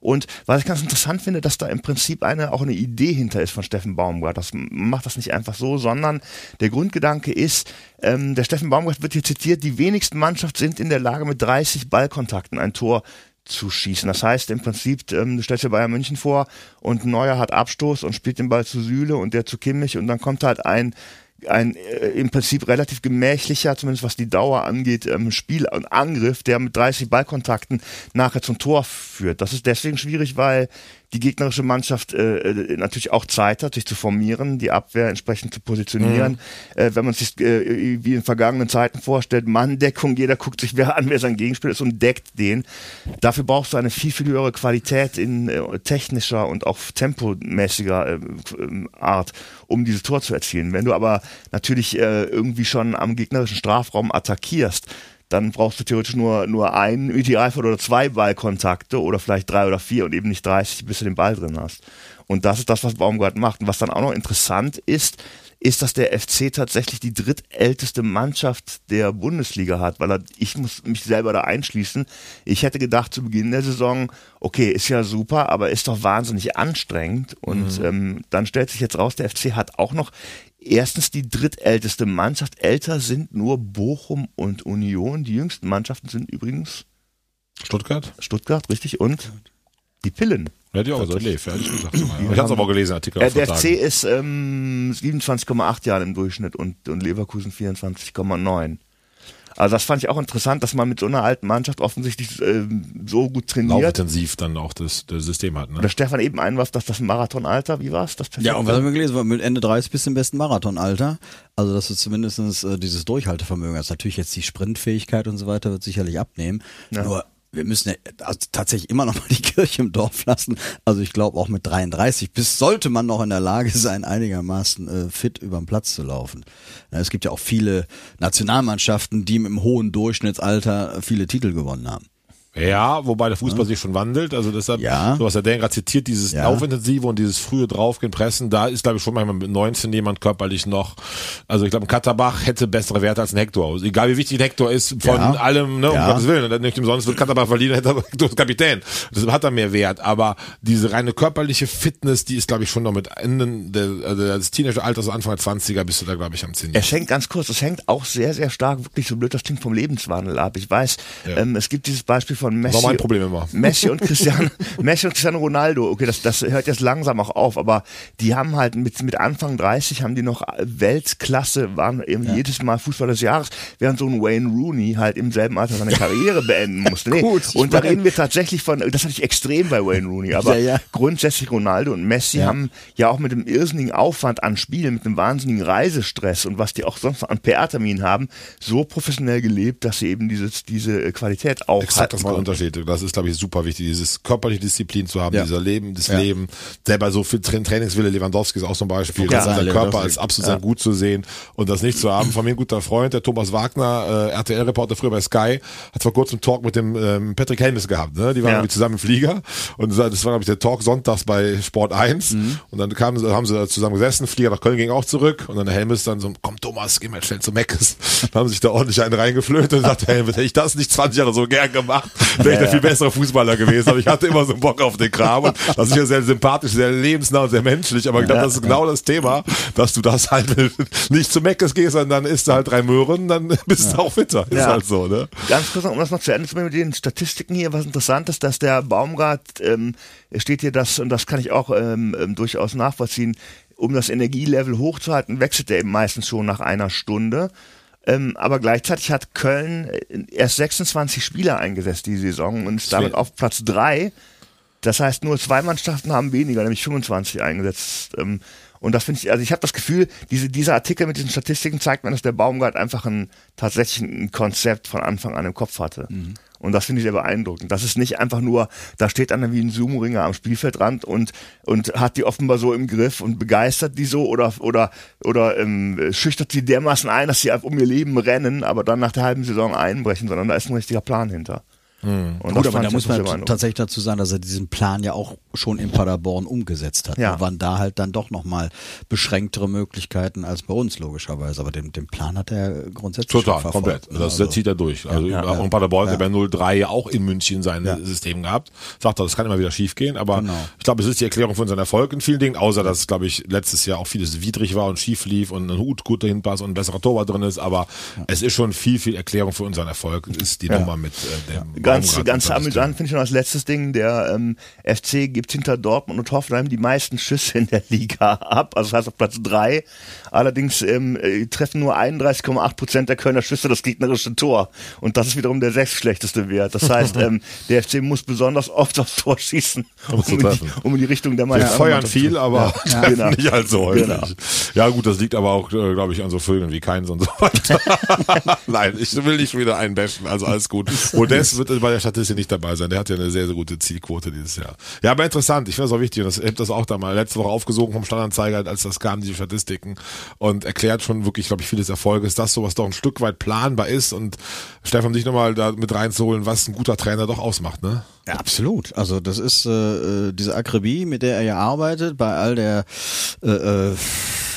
Und was ich ganz interessant finde, dass da im Prinzip eine auch eine Idee hinter ist von Steffen Baumgart. Das macht das nicht einfach so, sondern der Grundgedanke ist, ähm, der Steffen Baumgart wird hier zitiert, die wenigsten Mannschaften sind in der Lage, mit 30 Ballkontakten ein Tor zu schießen. Das heißt im Prinzip, ähm, du stellst dir Bayern München vor und Neuer hat Abstoß und spielt den Ball zu Süle und der zu Kimmich und dann kommt halt ein ein äh, im Prinzip relativ gemächlicher, zumindest was die Dauer angeht, ähm, Spiel und Angriff, der mit 30 Ballkontakten nachher zum Tor führt. Das ist deswegen schwierig, weil die gegnerische Mannschaft äh, äh, natürlich auch Zeit hat, sich zu formieren, die Abwehr entsprechend zu positionieren. Mhm. Äh, wenn man sich äh, wie in vergangenen Zeiten vorstellt, Manndeckung, jeder guckt sich wer an, wer sein Gegenspieler ist und deckt den. Dafür brauchst du eine viel, viel höhere Qualität in äh, technischer und auch tempomäßiger äh, Art, um dieses Tor zu erzielen. Wenn du aber natürlich äh, irgendwie schon am gegnerischen Strafraum attackierst, dann brauchst du theoretisch nur, nur ein Idealfall oder zwei Ballkontakte oder vielleicht drei oder vier und eben nicht 30, bis du den Ball drin hast. Und das ist das, was Baumgart macht. Und was dann auch noch interessant ist, ist, dass der FC tatsächlich die drittälteste Mannschaft der Bundesliga hat, weil er, ich muss mich selber da einschließen. Ich hätte gedacht zu Beginn der Saison, okay, ist ja super, aber ist doch wahnsinnig anstrengend. Und mhm. ähm, dann stellt sich jetzt raus, der FC hat auch noch erstens die drittälteste Mannschaft. Älter sind nur Bochum und Union. Die jüngsten Mannschaften sind übrigens Stuttgart? Stuttgart, richtig. Und die Pillen. Ja, die auch so Lev, ja, ich gesagt. Ich habe es aber gelesen, Artikel. Äh, der FC ist ähm, 27,8 Jahre im Durchschnitt und, und Leverkusen 24,9. Also das fand ich auch interessant, dass man mit so einer alten Mannschaft offensichtlich äh, so gut trainiert. Laufintensiv dann auch das, das System hat. Ne? Der Stefan eben einwarf, dass das Marathonalter, wie war's? Das ja, und was haben wir gelesen? Mit Ende 30 bis zum besten Marathonalter. Also dass du zumindestens äh, dieses Durchhaltevermögen hast. Natürlich jetzt die Sprintfähigkeit und so weiter wird sicherlich abnehmen. Ja. Nur wir müssen ja tatsächlich immer noch mal die Kirche im Dorf lassen. Also ich glaube auch mit 33 bis sollte man noch in der Lage sein, einigermaßen äh, fit über den Platz zu laufen. Ja, es gibt ja auch viele Nationalmannschaften, die einem hohen Durchschnittsalter viele Titel gewonnen haben. Ja, wobei der Fußball ja. sich schon wandelt. Also deshalb, ja. so was der Dan gerade zitiert, dieses ja. Laufintensive und dieses frühe Draufgehen, Pressen, da ist, glaube ich, schon manchmal mit 19 jemand körperlich noch. Also ich glaube, ein Katterbach hätte bessere Werte als ein Hector. Also egal wie wichtig ein Hector ist, von ja. allem, ne, um Gottes Willen. Und nicht umsonst wird Katterbach verlieren, [LAUGHS] hätte Hector Kapitän. Das hat er mehr Wert. Aber diese reine körperliche Fitness, die ist, glaube ich, schon noch mit Enden der, also des Teenageralters, Anfang der 20er, bist du da, glaube ich, am Ziel. Es hängt ganz kurz, es hängt auch sehr, sehr stark, wirklich so blöd das klingt vom Lebenswandel ab. Ich weiß, ähm, es gibt dieses Beispiel von Messi. War mein Problem immer. [LAUGHS] Messi und Cristiano, Messi und Cristiano Ronaldo, okay, das, das hört jetzt langsam auch auf, aber die haben halt mit, mit Anfang 30 haben die noch Weltklasse, waren eben ja. jedes Mal Fußballer des Jahres, während so ein Wayne Rooney halt im selben Alter seine Karriere beenden musste. Nee. [LAUGHS] Gut, und da reden wir tatsächlich von, das hatte ich extrem bei Wayne Rooney, aber [LAUGHS] ja, ja. grundsätzlich Ronaldo und Messi haben ja auch mit dem irrsinnigen Aufwand an Spielen, mit dem wahnsinnigen Reisestress und was die auch sonst noch an PR-Terminen haben, so professionell gelebt, dass sie eben dieses, diese Qualität auch Exakt, mal Unterschied. Das ist glaube ich, super wichtig, dieses körperliche Disziplin zu haben, ja. dieser Leben, das ja. Leben, selber so viel Trainingswille, Lewandowski ist auch zum Beispiel, ja, unser Körper als absolut ja. gut zu sehen und das nicht zu haben. Von mir ein guter Freund, der Thomas Wagner, äh, RTL-Reporter früher bei Sky, hat vor kurzem Talk mit dem ähm, Patrick Helmes gehabt, ne? Die waren irgendwie zusammen im Flieger und das war, glaube ich, der Talk sonntags bei Sport 1 mhm. und dann kamen, haben sie zusammen gesessen, Flieger nach Köln ging auch zurück und dann der Helmes dann so, komm Thomas, geh mal schnell zu Meckes. [LAUGHS] Dann haben sich da ordentlich einen reingeflöht und [LAUGHS] sagte, Helmes, hätte ich das nicht 20 Jahre so gern gemacht, wäre ich der viel bessere Fußballer gewesen aber ich hatte immer so Bock auf den Kram. Und das ist ja sehr sympathisch, sehr lebensnah und sehr menschlich. Aber ich glaube, das ist genau das Thema, dass du das halt [LAUGHS] nicht zu Meckes gehst, sondern dann isst du halt drei Möhren, dann [LAUGHS] bist du auch fitter. Ist halt so, ne? Ganz kurz, um das noch zu Ende zu bringen mit den Statistiken hier, was interessant ist, dass der Baumgart, ähm, steht hier das, und das kann ich auch ähm, ähm, durchaus nachvollziehen, um das Energielevel hochzuhalten, wechselt er eben meistens schon nach einer Stunde. Ähm, aber gleichzeitig hat Köln äh, erst 26 Spieler eingesetzt die Saison und ist damit auf Platz drei. Das heißt, nur zwei Mannschaften haben weniger, nämlich 25 eingesetzt. Ähm, und das finde ich, also ich habe das Gefühl, diese, dieser Artikel mit diesen Statistiken zeigt mir, dass der Baumgart einfach ein tatsächlich ein Konzept von Anfang an im Kopf hatte. Mhm. Und das finde ich sehr beeindruckend. Das ist nicht einfach nur, da steht einer wie ein Sumo-Ringer am Spielfeldrand und, und hat die offenbar so im Griff und begeistert die so oder, oder, oder ähm, schüchtert sie dermaßen ein, dass sie um ihr Leben rennen, aber dann nach der halben Saison einbrechen, sondern da ist ein richtiger Plan hinter. Und Gut, aber da muss man tatsächlich dazu sagen, dass er diesen Plan ja auch schon in Paderborn umgesetzt hat. Ja. Da waren da halt dann doch nochmal beschränktere Möglichkeiten als bei uns, logischerweise. Aber den, den Plan hat er grundsätzlich schon Total, verfolgt. komplett. ne? Das, Also- das zieht er durch. Also ja, auch ja. in Paderborn Ja. hat er bei 03 ja auch in München sein Ja. System gehabt. Sagt er, das kann immer wieder schief gehen, aber Genau. ich glaube, es ist die Erklärung von seinem Erfolg in vielen Dingen, außer dass, glaube ich, letztes Jahr auch vieles widrig war und schief lief und ein Hut gut dahin passt und ein besserer Torwart drin ist, aber es ist schon viel, viel Erklärung für unseren Erfolg, ist die Nummer mit äh, dem Ganz, Baumgart ganz amüsant. Finde ich noch als letztes Ding, der ähm, FC gibt hinter Dortmund und Hoffenheim die meisten Schüsse in der Liga ab, also das heißt auf Platz drei. Allerdings ähm, äh, treffen nur 31,8 Prozent der Kölner Schüsse das gegnerische Tor und das ist wiederum der sechstschlechteste Wert. Das heißt, [LAUGHS] ähm, der FC muss besonders oft aufs Tor schießen, um, zu in, die, um in die Richtung der Wir meisten feuern anderen viel, zu- aber [LAUGHS] Ja. Genau. nicht allzu häufig. Genau. Ja gut, das liegt aber auch, äh, glaube ich, an so Vögeln wie Keins und so weiter. [LAUGHS] Nein, ich will nicht wieder einbashen, also alles gut. Modest wird bei der Statistik nicht dabei sein. Der hat ja eine sehr, sehr gute Zielquote dieses Jahr. Ja, aber interessant. Ich finde das auch wichtig und das, ich habe das auch da mal letzte Woche aufgesogen vom Standanzeiger, als das kam, diese Statistiken und erklärt schon wirklich, glaube ich, vieles Erfolges, dass sowas doch ein Stück weit planbar ist und Stefan, dich nochmal da mit reinzuholen, was ein guter Trainer doch ausmacht, ne? Ja, absolut. Also das ist äh, äh, diese Akribie, mit der er ja arbeitet, bei all der äh, äh,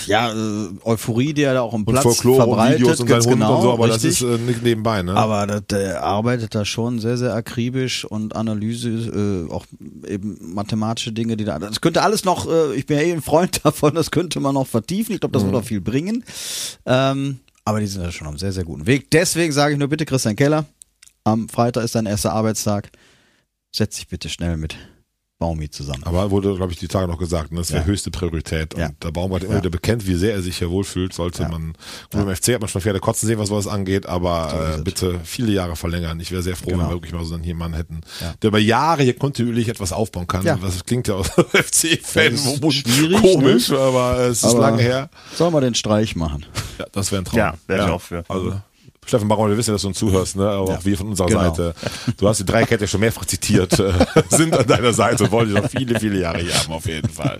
ja, äh, Euphorie, die er da auch im Platz Folklore und verbreitet. Videos und ganz genau, und so, aber richtig. das ist äh, nicht nebenbei, ne? Aber das, der arbeitet da schon sehr, sehr akribisch und Analyse, äh, auch eben mathematische Dinge, die da. Das könnte alles noch, äh, ich bin ja eh ein Freund [LAUGHS] davon, das könnte man noch vertiefen. Ich glaube, das wird auch viel bringen. Ähm, aber die sind ja schon auf einem sehr, sehr guten Weg. Deswegen sage ich nur bitte, Christian Keller, am Freitag ist dein erster Arbeitstag. Setz dich bitte schnell mit Baumi zusammen. Aber wurde, glaube ich, die Tage noch gesagt, ne? das wäre Ja. höchste Priorität. Und Ja. der Baumgart immer Ja. wieder bekennt, wie sehr er sich hier wohlfühlt, sollte Ja. man, gut, im FC hat man schon Pferde kotzen sehen, was sowas angeht, aber äh, bitte viele Jahre verlängern. Ich wäre sehr froh, wenn Genau. wir wirklich mal so einen jemanden hätten, Ja. der über Jahre hier kontinuierlich etwas aufbauen kann. Ja. Das klingt ja aus [LAUGHS] FC-Fan Das ist wo- schwierig, komisch, ne? aber es ist Aber lange her. Sollen wir den Streich machen? Ja, das wäre ein Traum. Ja, wäre ich auch für. Also, Steffen Baron, wir wissen ja, dass du uns zuhörst, ne? aber auch wir von unserer Genau. Seite. Du hast die Dreikette schon mehrfach zitiert, [LAUGHS] äh, sind an deiner Seite und wollen dich noch viele, viele Jahre hier haben, auf jeden Fall.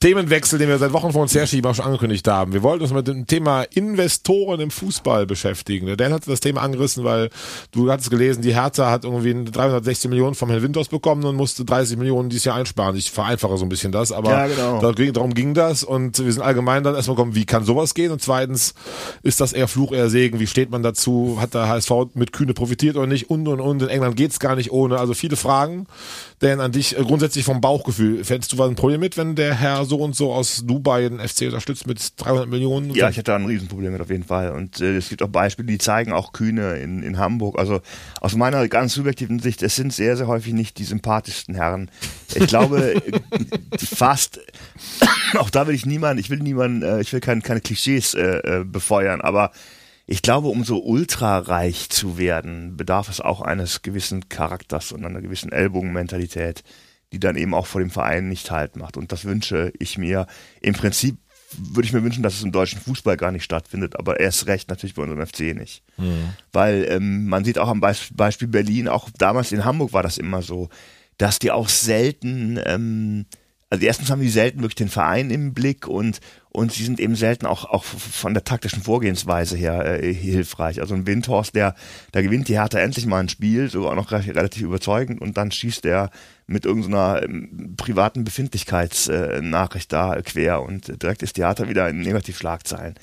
Themenwechsel, den wir seit Wochen vor uns herschieben, auch schon angekündigt haben. Wir wollten uns mit dem Thema Investoren im Fußball beschäftigen. Der Dan hat das Thema angerissen, weil du hattest gelesen, die Hertha hat irgendwie 360 Millionen vom Herrn Winters bekommen und musste 30 Millionen dieses Jahr einsparen. Ich vereinfache so ein bisschen das, aber Ja, genau. da darum ging das und wir sind allgemein dann erstmal gekommen, wie kann sowas gehen und zweitens, ist das eher Fluch, eher Segen, wie steht man dazu, hat der HSV mit Kühne profitiert oder nicht und und und, in England geht's gar nicht ohne, also viele Fragen, denn an dich äh, grundsätzlich vom Bauchgefühl, fändest du was ein Problem mit, wenn der Herr so und so aus Dubai den FC unterstützt mit 300 Millionen? Ja, ich hätte da ein Riesenproblem mit auf jeden Fall. Und äh, es gibt auch Beispiele, die zeigen auch Kühne in, in Hamburg. Also aus meiner ganz subjektiven Sicht, es sind sehr, sehr häufig nicht die sympathischsten Herren. Ich glaube, [LAUGHS] fast, auch da will ich niemanden, ich will niemanden, äh, ich will kein, keine Klischees äh, äh, befeuern, aber ich glaube, um so ultrareich zu werden, bedarf es auch eines gewissen Charakters und einer gewissen Ellbogenmentalität, die dann eben auch vor dem Verein nicht halt macht. Und das wünsche ich mir. Im Prinzip würde ich mir wünschen, dass es im deutschen Fußball gar nicht stattfindet, aber erst recht natürlich bei unserem FC nicht. Weil ähm, man sieht auch am Beis- Beispiel Berlin, auch damals in Hamburg war das immer so, dass die auch selten, ähm, also erstens haben die selten wirklich den Verein im Blick und und sie sind eben selten auch auch von der taktischen Vorgehensweise her äh, hilfreich. Also ein Windhorst, der da gewinnt die Hertha endlich mal ein Spiel, sogar noch re- relativ überzeugend und dann schießt er mit irgendeiner ähm, privaten Befindlichkeitsnachricht äh, da quer und direkt ist die Hertha wieder in Negativschlagzeilen.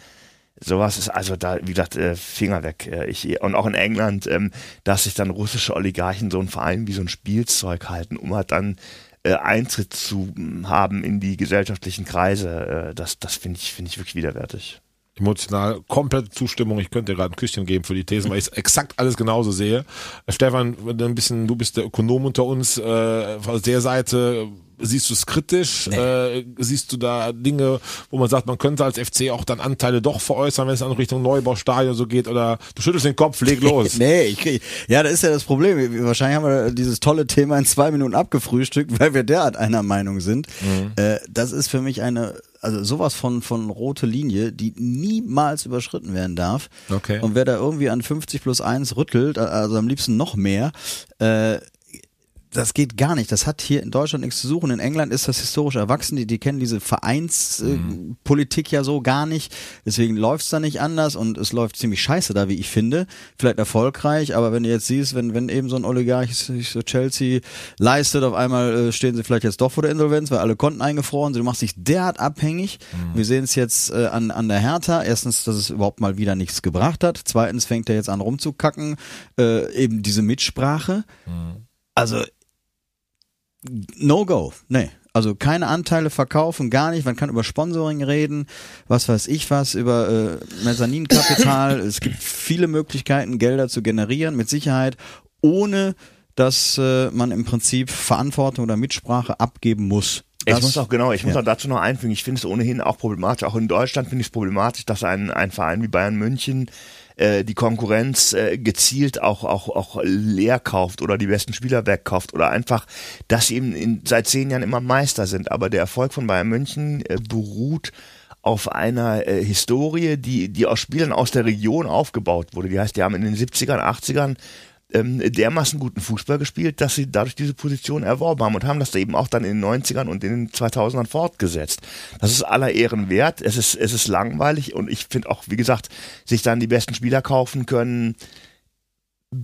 Sowas ist also da, wie gesagt, äh, Finger weg. Äh, ich, und auch in England, ähm, dass sich dann russische Oligarchen so einen Verein wie so ein Spielzeug halten, um halt dann äh, Eintritt zu m, haben in die gesellschaftlichen Kreise, äh, das, das finde ich, finde ich wirklich widerwärtig. emotional komplette Zustimmung. Ich könnte dir gerade ein Küsschen geben für die Thesen, weil ich exakt alles genauso sehe. Stefan, ein bisschen, du bist der Ökonom unter uns, äh, aus der Seite siehst du es kritisch? Äh, siehst du da Dinge, wo man sagt, man könnte als FC auch dann Anteile doch veräußern, wenn es dann Richtung Neubaustadion so geht? Oder du schüttelst den Kopf, leg los. [LAUGHS] Nee, ich ja, das ist ja das Problem. Wahrscheinlich haben wir dieses tolle Thema in zwei Minuten abgefrühstückt, weil wir derart einer Meinung sind. Äh, das ist für mich eine, also sowas von, von rote Linie, die niemals überschritten werden darf. Okay. Und wer da irgendwie an 50 plus 1 rüttelt, also am liebsten noch mehr, äh, das geht gar nicht. Das hat hier in Deutschland nichts zu suchen. In England ist das historisch erwachsen. Die, die kennen diese Vereinspolitik äh, ja so gar nicht. Deswegen läuft's da nicht anders und es läuft ziemlich scheiße da, wie ich finde. Vielleicht erfolgreich, aber wenn du jetzt siehst, wenn, wenn eben so ein Oligarch sich so Chelsea leistet, auf einmal äh, stehen sie vielleicht jetzt doch vor der Insolvenz, weil alle Konten eingefroren sind. Du machst dich derart abhängig. Wir sehen es jetzt äh, an, an der Hertha. Erstens, dass es überhaupt mal wieder nichts gebracht hat. Zweitens fängt er jetzt an rumzukacken. Äh, eben diese Mitsprache. Also No go. Nee. Also keine Anteile verkaufen, gar nicht. Man kann über Sponsoring reden, was weiß ich was, über äh, Mezzaninkapital. [LAUGHS] es gibt viele Möglichkeiten, Gelder zu generieren, mit Sicherheit, ohne dass äh, man im Prinzip Verantwortung oder Mitsprache abgeben muss. Ich Das- muss auch genau, ich muss ja. auch dazu noch einfügen, ich finde es ohnehin auch problematisch, auch in Deutschland finde ich es problematisch, dass ein, ein Verein wie Bayern München äh, die Konkurrenz äh, gezielt auch, auch, auch leer kauft oder die besten Spieler wegkauft oder einfach, dass sie eben in, seit zehn Jahren immer Meister sind. Aber der Erfolg von Bayern München äh, beruht auf einer äh, Historie, die, die aus Spielern aus der Region aufgebaut wurde. Die heißt, die haben in den 70ern, 80ern ähm, dermaßen guten Fußball gespielt, dass sie dadurch diese Position erworben haben und haben das eben auch dann in den 90ern und in den 2000ern fortgesetzt. Das ist aller Ehren wert. Es ist, es ist langweilig und ich finde auch, wie gesagt, sich dann die besten Spieler kaufen können,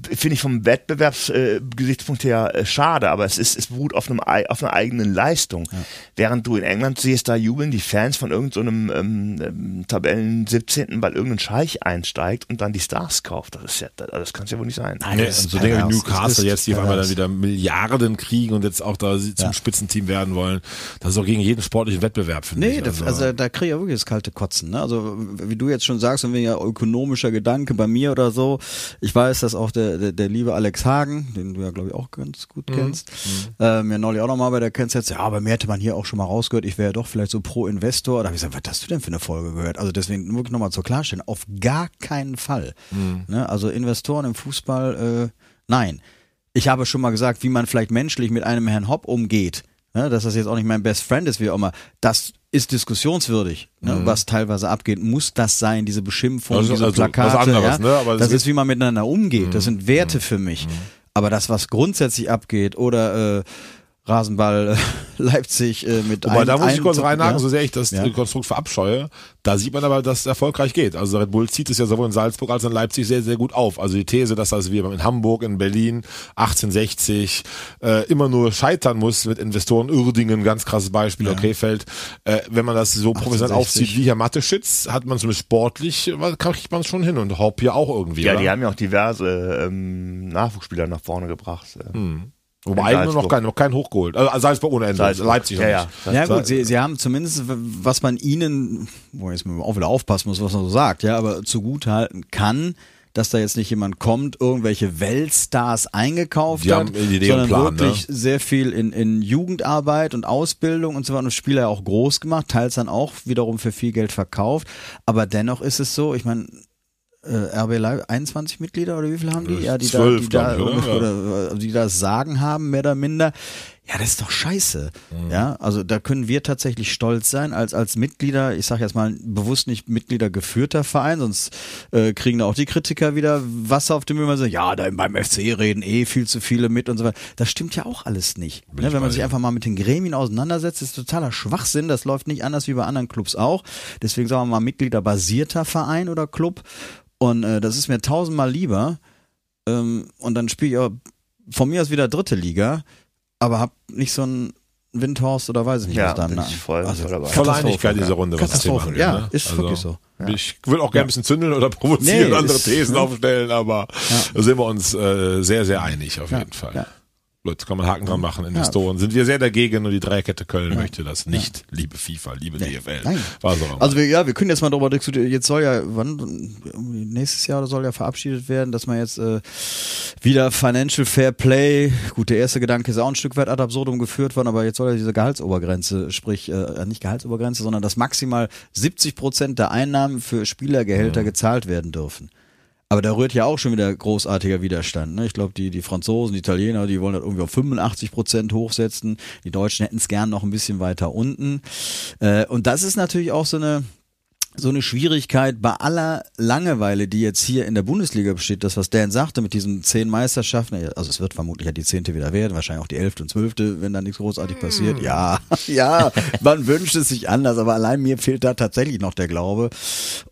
finde ich vom Wettbewerbsgesichtspunkt äh, her äh, schade, aber es ist, es beruht auf einem ei- auf einer eigenen Leistung. Während du in England siehst, da jubeln die Fans von irgendeinem so ähm, ähm, Tabellen 17., weil irgendein Scheich einsteigt und dann die Stars kauft. Das ist ja, das, das kann es ja wohl nicht sein. Nee, das ist so Dinge wie. Newcastle jetzt, die auf einmal dann wieder Milliarden kriegen und jetzt auch da zum Ja. Spitzenteam werden wollen. Das ist auch gegen jeden sportlichen Wettbewerb, finde Nee, ich. da- also, da kriege ich ja wirklich das kalte Kotzen. Ne? Also wie du jetzt schon sagst, und wegen ökonomischer Gedanke bei mir oder so. Ich weiß, dass auch der, der, der liebe Alex Hagen, den du ja glaube ich auch ganz gut kennst, äh, mir neulich auch nochmal bei der Kennst jetzt, ja, bei mir hätte man hier auch schon mal rausgehört, ich wäre ja doch vielleicht so pro Investor. Da habe ich gesagt, was hast du denn für eine Folge gehört? Also deswegen wirklich nochmal zur Klarstellen, auf gar keinen Fall. Ne? Also Investoren im Fußball, äh, nein. Ich habe schon mal gesagt, wie man vielleicht menschlich mit einem Herrn Hopp umgeht. Ne, dass das jetzt auch nicht mein Best Friend ist, wie auch immer. Das ist diskussionswürdig, ne, was teilweise abgeht. Muss das sein, diese Beschimpfung, ist diese also Plakate? anderes, ja? ne, aber das ist, wie man miteinander umgeht. Das sind Werte für mich. Aber das, was grundsätzlich abgeht, oder äh, Rasenball äh, [LAUGHS] Leipzig äh, mit Wobei, ein- da muss ich kurz reinhaken, ja? so sehr ich das Ja. Konstrukt verabscheue, da sieht man aber, dass es erfolgreich geht. Also Red Bull zieht es ja sowohl in Salzburg als auch in Leipzig sehr, sehr gut auf. Also die These, dass das wie in Hamburg, in Berlin, 1860 äh, immer nur scheitern muss mit Investoren, Uerdingen, ganz krasses Beispiel, Ja. okay, fällt. Äh, wenn man das so professionell 1860. aufzieht wie Herr Mateschitz, hat man zumindest sportlich, kriegt man es schon hin und Hopp ja auch irgendwie. Ja, oder? die haben ja auch diverse ähm, Nachwuchsspieler nach vorne gebracht. äh. Wobei nur noch kein, noch kein hochgeholt. Also Salzburg ohne Ende. Salzburg. Leipzig noch Ja, nicht. ja. Ja gut, sie, sie haben zumindest, was man ihnen, wo jetzt auch wieder aufpassen muss, was man so sagt, ja, aber zugutehalten kann, dass da jetzt nicht jemand kommt, irgendwelche Weltstars eingekauft Die hat, sondern Plan, wirklich ne? sehr viel in, in Jugendarbeit und Ausbildung und so weiter und Spieler ja auch groß gemacht, teils dann auch wiederum für viel Geld verkauft. Aber dennoch ist es so, ich meine, äh, RB Leipzig, 21 Mitglieder oder wie viel haben die? Ja, die Zwölf, da, die da, ich, oder? oder, die das Sagen haben, mehr oder minder. Ja, das ist doch scheiße. Mhm. Ja, also da können wir tatsächlich stolz sein als als Mitglieder. Ich sage jetzt mal bewusst nicht Mitglieder geführter Verein, sonst äh, kriegen da auch die Kritiker wieder Wasser auf dem Müll, sagen, ja, da beim FC reden eh viel zu viele mit und so weiter. Das stimmt ja auch alles nicht. Ne, wenn man sich einfach mal mit den Gremien auseinandersetzt, ist totaler Schwachsinn. Das läuft nicht anders wie bei anderen Clubs auch. Deswegen sagen wir mal Mitgliederbasierter Verein oder Club. Und äh, das ist mir tausendmal lieber. Ähm, und dann spiele ich auch von mir aus wieder dritte Liga, aber hab nicht so ein Windhorst oder weiß ich nicht, Ja, was da bin na- ich voll- also, voll dabei. Volle. Einigkeit in dieser Runde, was das Thema angeht. Ja, ne? ist Also, wirklich so. Ich will auch gerne ein bisschen zündeln oder provozieren Nee, andere ist- Thesen ne? aufstellen, aber da sind wir uns äh, sehr, sehr einig auf Ja, jeden Fall. Ja. Gut, kann man Haken dran machen. Investoren sind wir sehr dagegen und die Dreierkette Köln möchte das nicht. Liebe FIFA, liebe DFL. Nein. Also wir, ja, wir können jetzt mal darüber diskutieren. Jetzt soll ja, wann nächstes Jahr soll ja verabschiedet werden, dass man jetzt äh, wieder Financial Fair Play. Gut, der erste Gedanke ist auch ein Stück weit ad absurdum geführt worden, aber jetzt soll ja diese Gehaltsobergrenze, sprich äh, nicht Gehaltsobergrenze, sondern dass maximal 70 Prozent der Einnahmen für Spielergehälter gezahlt werden dürfen. Aber da rührt ja auch schon wieder großartiger Widerstand. Ne? Ich glaube, die, die Franzosen, die Italiener, die wollen das irgendwie auf 85 Prozent hochsetzen. Die Deutschen hätten es gern noch ein bisschen weiter unten. Äh, und das ist natürlich auch so eine, so eine Schwierigkeit bei aller Langeweile, die jetzt hier in der Bundesliga besteht, das, was Dan sagte mit diesen zehn Meisterschaften, also es wird vermutlich ja die zehnte wieder werden, wahrscheinlich auch die elfte und zwölfte, wenn da nichts großartig passiert. Ja, [LAUGHS] ja, man wünscht es sich anders, aber allein mir fehlt da tatsächlich noch der Glaube.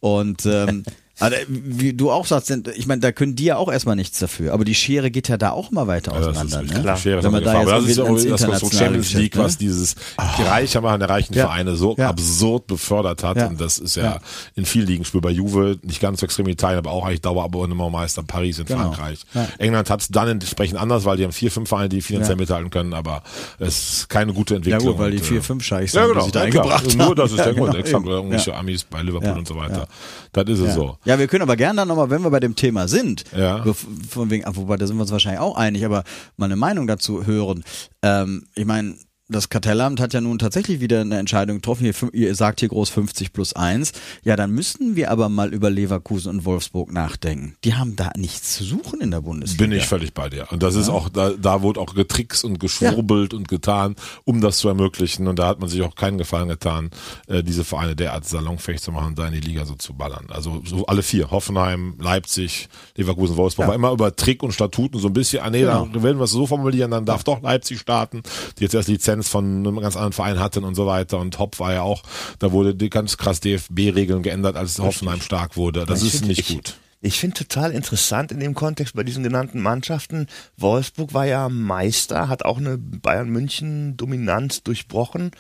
Und ähm, [LAUGHS] also, wie du auch sagst, ich meine, da können die ja auch erstmal nichts dafür, aber die Schere geht ja da auch immer weiter Ja, das auseinander. ist ne? Schere ist Wenn man da jetzt das ist ja auch das, internationale Champions League, Geschäft, was ne? dieses die reicher machen der reichen Ja. Vereine so Ja. absurd befördert hat. Ja. Und das ist ja, Ja. in vielen Ligen spielt bei Juve, nicht ganz so extrem in Italien, aber auch eigentlich Dauerabonnementmeister Paris in Genau. Frankreich. Ja. England hat es dann entsprechend anders, weil die haben vier, fünf Vereine, die finanziell Ja. mithalten können, aber es ist keine gute Ja Entwicklung. gut, weil die vier, äh, fünf Scheichs ja, sind, genau. die sich da ja, eingebracht Nur haben. das ist der [LAUGHS] Ja, Grund. genau, Exakt, oder irgendwelche Ja. Amis bei Liverpool Ja. und so weiter. Ja. Das ist es Ja. so. Ja, wir können aber gerne dann nochmal, wenn wir bei dem Thema sind, Ja. von wegen, ah, wobei da sind wir uns wahrscheinlich auch einig, aber mal eine Meinung dazu hören. Ähm, ich meine, das Kartellamt hat ja nun tatsächlich wieder eine Entscheidung getroffen. Ihr, ihr sagt hier groß 50 plus 1. Ja, dann müssten wir aber mal über Leverkusen und Wolfsburg nachdenken. Die haben da nichts zu suchen in der Bundesliga. Bin ich völlig bei dir. Und das ist auch, da, da wurde auch getrickst und geschwurbelt und getan, um das zu ermöglichen. Und da hat man sich auch keinen Gefallen getan, äh, diese Vereine derart salonfähig zu machen, da in die Liga so zu ballern. Also so alle vier. Hoffenheim, Leipzig, Leverkusen, Wolfsburg. War immer über Trick und Statuten so ein bisschen, ah nee, Genau. dann werden wir es so formulieren, dann darf doch Leipzig starten, die jetzt erst Lizenz von einem ganz anderen Verein hatten und so weiter. Und Hopp war ja auch, da wurde die ganz krass DFB-Regeln geändert, als Hoffenheim stark wurde. Das ist find- nicht ich, gut. Ich finde total interessant in dem Kontext bei diesen genannten Mannschaften. Wolfsburg war ja Meister, hat auch eine Bayern München Dominanz durchbrochen.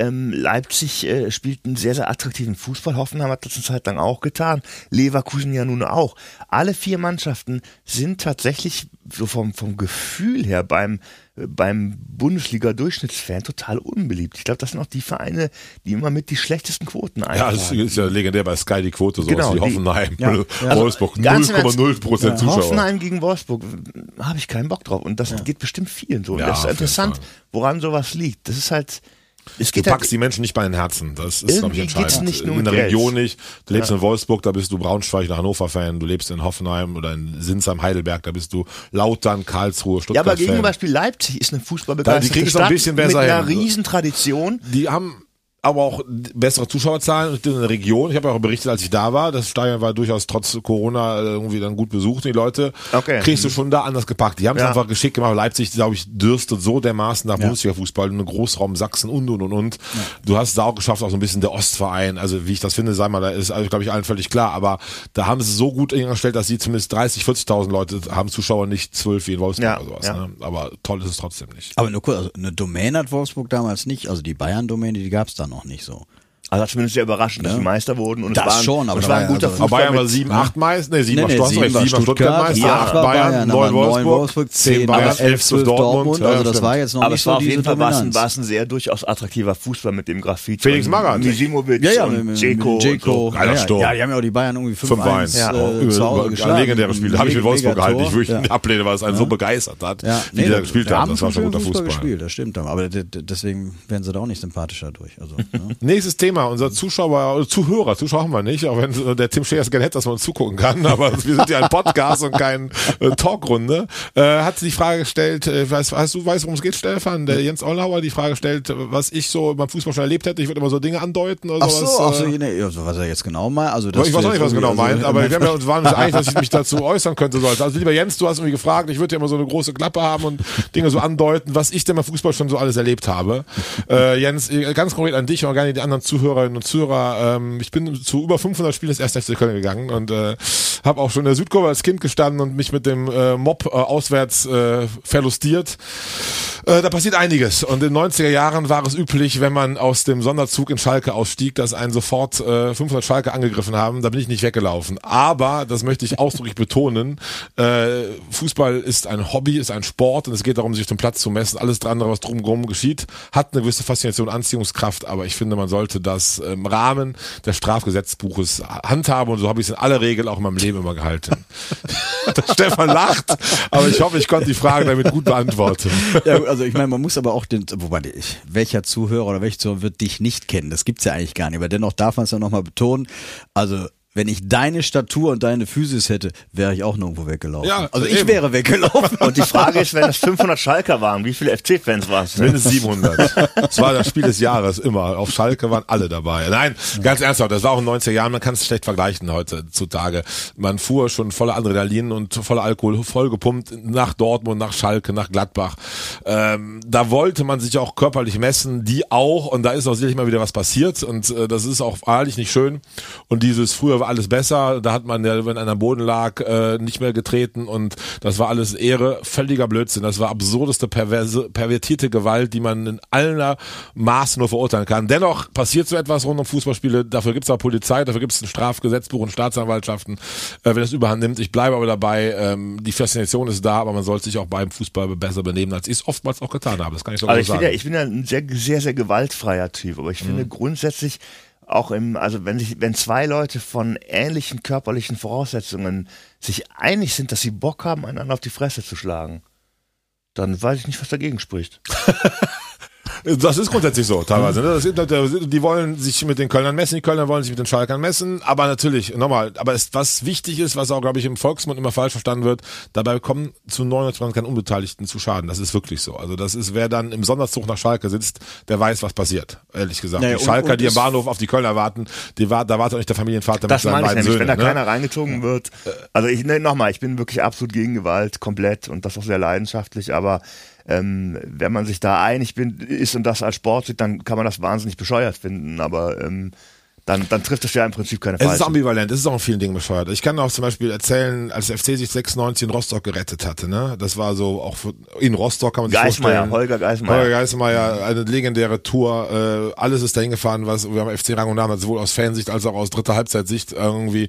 Ähm, Leipzig äh, spielt einen sehr, sehr attraktiven Fußball. Hoffenheim hat das eine Zeit lang auch getan. Leverkusen ja nun auch. Alle vier Mannschaften sind tatsächlich so vom, vom Gefühl her beim, äh, beim Bundesliga-Durchschnittsfan total unbeliebt. Ich glaube, das sind auch die Vereine, die immer mit die schlechtesten Quoten Ja, einfahren. das ist ja legendär bei Sky die Quote, so Genau, wie die- Hoffenheim, Ja, ja. Wolfsburg, Also, Ernst, 0,0 Prozent Zuschauer. Hoffenheim gegen Wolfsburg habe ich keinen Bock drauf. Und das geht bestimmt vielen so. Und Ja, das ist interessant, woran sowas liegt. Das ist halt, es Du geht packst halt, die Menschen nicht bei den Herzen. Das ist, glaube ich, entscheidend. nicht nur in der Geld. Region nicht. Du lebst in Wolfsburg, da bist du Braunschweig, oder Hannover-Fan. Du lebst in Hoffenheim oder in Sinsheim, Heidelberg, da bist du Lautern, Karlsruhe, ja, Stuttgart. aber gegen zum Beispiel Leipzig ist eine Da, Fußballbegeisterte die kriegen es noch ein Stadt bisschen besser mit einer hin. Riesentradition. Die haben aber auch bessere Zuschauerzahlen in der Region. Ich habe ja auch berichtet, als ich da war, das Stadion war durchaus trotz Corona äh, irgendwie dann gut besucht. Die Leute Okay. kriegst du schon da anders gepackt. Die haben es Ja. einfach geschickt gemacht. Leipzig, glaube ich, dürstet so dermaßen nach Ja. Bundesliga-Fußball, eine Großraum Sachsen und und und und. Du hast es da auch geschafft, auch so ein bisschen der Ostverein. Also wie ich das finde, sei mal, da ist, also, glaube ich, allen völlig klar. Aber da haben sie es so gut eingestellt, dass sie zumindest 30, 40.000 Leute haben Zuschauer, nicht 12 wie in Wolfsburg Ja, oder sowas. ja. Ne? Aber toll ist es trotzdem nicht. Aber nur kurz, also eine Domäne hat Wolfsburg damals nicht, also die Bayern-Domäne, die gab es da noch nicht so. Also zumindest sehr überraschend, dass Ja. sie Meister wurden. Und Das es war, ein- schon, aber es war war ein guter ja also- Aber Fußball. Bayern war mit- 7, 8 Meister, nee, 7 Nee, war nee, sieben war 7 war Stuttgart, Stuttgart Meister, acht 8 war Bayern, Bayern, 9 aber neun Wolfsburg, Wolfsburg, 10 zehn Bayern, aber 11 12 Dortmund, Ja, also das war jetzt noch aber nicht es war so auf jeden diese Fall war es ein, Dominanz. war es ein sehr durchaus attraktiver Fußball mit dem Graffiti. Felix Magath. Misimovic Ja, ja, und Dzeko. Dzeko. so. Geiler ja, Sturm. ja, die haben ja auch die Bayern irgendwie 5-1. 5-1 Ja, äh, geschlagen. legendäres Spiel. Da habe ich mit Wolfsburg gehalten, die ich wirklich ja. ablehne, weil es einen so begeistert hat, Ja, wie die da gespielt haben. haben Das war schon guter Fußball. das stimmt. Aber deswegen werden sie da auch nicht sympathischer durch. Also? Nächstes Thema, unser Zuschauer, oder Zuhörer, Zuschauer haben wir nicht, auch wenn äh, der Tim Schäers gerne hätte, dass man uns zugucken kann, [LAUGHS] aber wir sind ja ein Podcast und kein äh, Talkrunde, äh, hat die Frage gestellt, äh, weißt, weißt du, weißt, worum es geht, Stefan? Der Jens Ollauer die Frage stellt, was ich so beim Fußball schon erlebt hätte, ich würde immer so Dinge andeuten oder Ach so, sowas. ach so, äh, nee, also was er jetzt genau meint. Also ich weiß auch nicht, was er genau also, meint, aber wir haben ja uns waren uns [LAUGHS] einig, dass ich mich dazu äußern könnte sollte. Also lieber Jens, du hast mich gefragt, ich würde ja immer so eine große Klappe haben und Dinge so andeuten, was ich denn beim Fußball schon so alles erlebt habe. Äh, Jens, ganz konkret an dich und gerne die anderen Zuhörerinnen und Zuhörer. Ähm, ich bin zu über 500 Spielen des 1. FC Köln gegangen und äh, habe auch schon in der Südkurve als Kind gestanden und mich mit dem äh, Mob äh, auswärts äh, verlustiert. Äh, da passiert einiges. Und in den 90er Jahren war es üblich, wenn man aus dem Sonderzug in Schalke ausstieg, dass einen sofort äh, 500 Schalke angegriffen haben. Da bin ich nicht weggelaufen. Aber, das möchte ich ausdrücklich [LAUGHS] betonen, äh, Fußball ist ein Hobby, ist ein Sport und es geht darum, sich auf dem Platz zu messen. Alles andere, was drumherum geschieht, hat eine gewisse Faszination, Anziehungskraft. Aber ich finde, man sollte das im Rahmen des Strafgesetzbuches handhaben und so habe ich es in aller Regel auch in meinem Leben immer gehalten. [LAUGHS] Stefan lacht, aber ich hoffe, ich konnte die Frage damit gut beantworten. Ja, also ich meine, man muss aber auch den, wobei welcher Zuhörer oder welcher Zuhörer wird dich nicht kennen? Das gibt's ja eigentlich gar nicht, aber dennoch darf man es ja nochmal betonen. Also wenn ich deine Statur und deine Physis hätte, wäre ich auch nirgendwo weggelaufen. Ja, also ich eben. wäre weggelaufen. Und die Frage ist, wenn es 500 Schalker waren, wie viele FC-Fans waren es? Mindestens 700. Das war das Spiel des Jahres immer. Auf Schalke waren alle dabei. Nein, ganz ernsthaft, das war auch in den 90er Jahren. Man kann es schlecht vergleichen heutzutage. Man fuhr schon voller Adrenalin und voller Alkohol vollgepumpt nach Dortmund, nach Schalke, nach Gladbach. Ähm, da wollte man sich auch körperlich messen, die auch. Und da ist auch sicherlich mal wieder was passiert. Und äh, das ist auch wahrlich nicht schön. Und dieses früher war alles besser. Da hat man ja, wenn einer am Boden lag, äh, nicht mehr getreten. Und das war alles Ehre. Völliger Blödsinn. Das war absurdeste, perverse, pervertierte Gewalt, die man in aller Maß nur verurteilen kann. Dennoch passiert so etwas rund um Fußballspiele. Dafür gibt es auch Polizei, dafür gibt es ein Strafgesetzbuch und Staatsanwaltschaften, äh, wenn es überhand nimmt. Ich bleibe aber dabei, ähm, die Faszination ist da, aber man sollte sich auch beim Fußball besser benehmen, als ich es oftmals auch getan habe. Das kann ich so Also ich bin, sagen. ja, ich bin ja ein sehr, sehr, sehr gewaltfreier Typ, aber ich finde grundsätzlich auch im, also wenn sich, wenn zwei Leute von ähnlichen körperlichen Voraussetzungen sich einig sind, dass sie Bock haben, einander auf die Fresse zu schlagen, dann weiß ich nicht, was dagegen spricht. [LAUGHS] Das ist grundsätzlich so, teilweise. Ne? Die wollen sich mit den Kölnern messen, die Kölner wollen sich mit den Schalkern messen, aber natürlich, nochmal, aber es, was wichtig ist, was auch, glaube ich, im Volksmund immer falsch verstanden wird, dabei kommen zu 99 keinen Unbeteiligten zu Schaden. Das ist wirklich so. Also das ist, wer dann im Sonderzug nach Schalke sitzt, der weiß, was passiert, ehrlich gesagt. Naja, die Schalker, die im Bahnhof auf die Kölner warten, die war, da wartet auch nicht der Familienvater Das mit seinen beiden nämlich, Söhnen. wenn da ne? keiner reingezogen wird. Also ich ne, nochmal, ich bin wirklich absolut gegen Gewalt, komplett und das auch sehr leidenschaftlich, aber ähm, wenn man sich da einig bin, ist und das als Sport sieht, dann kann man das wahnsinnig bescheuert finden, aber ähm, dann, dann trifft es ja im Prinzip keine Es ist ambivalent, es ist auch in vielen Dingen bescheuert. Ich kann auch zum Beispiel erzählen, als FC sich 96 in Rostock gerettet hatte, ne? Das war so auch in Rostock kann man sich Geismeier, vorstellen. Holger Geismeier. Holger Geismeier, eine legendäre Tour. Äh, alles ist dahin gefahren, was wir haben FC Rang und Namen, sowohl aus Fansicht als auch aus dritter Halbzeitsicht irgendwie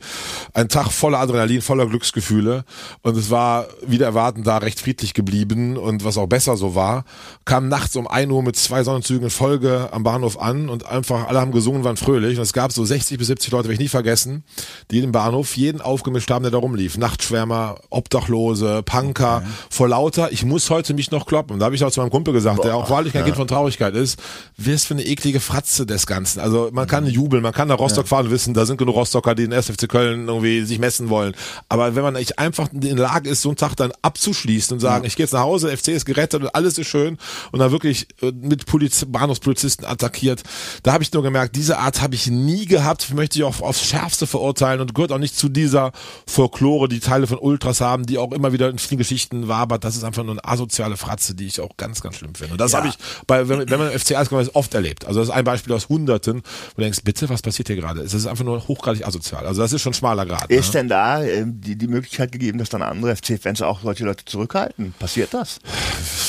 ein Tag voller Adrenalin, voller Glücksgefühle und es war wieder erwarten da recht friedlich geblieben und was auch besser so war, kam nachts um 1 Uhr mit zwei Sonnenzügen in Folge am Bahnhof an und einfach alle haben gesungen, waren fröhlich und es gab so 60 bis 70 Leute, werde ich nie vergessen, die im Bahnhof jeden aufgemischt haben, der da rumlief. Nachtschwärmer, Obdachlose, Punker, vor lauter, ich muss heute mich noch kloppen. Und da habe ich auch zu meinem Kumpel gesagt, der auch wahrlich kein Kind von Traurigkeit ist, wirst für eine eklige Fratze des Ganzen. Also man kann jubeln, man kann nach Rostock fahren und wissen, da sind genug Rostocker, die in SFC Köln irgendwie sich messen wollen. Aber wenn man nicht einfach in der Lage ist, so einen Tag dann abzuschließen und sagen, ich gehe jetzt nach Hause, FC ist gerettet und alles ist schön und dann wirklich äh, mit Poliz Bahnhofspolizisten attackiert, da habe ich nur gemerkt, diese Art habe ich nie gehabt, möchte ich auch aufs Schärfste verurteilen und gehört auch nicht zu dieser Folklore, die Teile von Ultras haben, die auch immer wieder in vielen Geschichten wabert. Das ist einfach nur eine asoziale Fratze, die ich auch ganz, ganz schlimm finde. Und das habe ich bei, wenn, wenn man FC Eisgemein ist, oft erlebt. Also das ist ein Beispiel aus Hunderten, wo du denkst, bitte, was passiert hier gerade? Es ist einfach nur hochgradig asozial. Also das ist schon schmaler Grad. Ne? Ist denn da ähm, die, die Möglichkeit gegeben, dass dann andere FC-Fans auch solche Leute zurückhalten? Passiert das?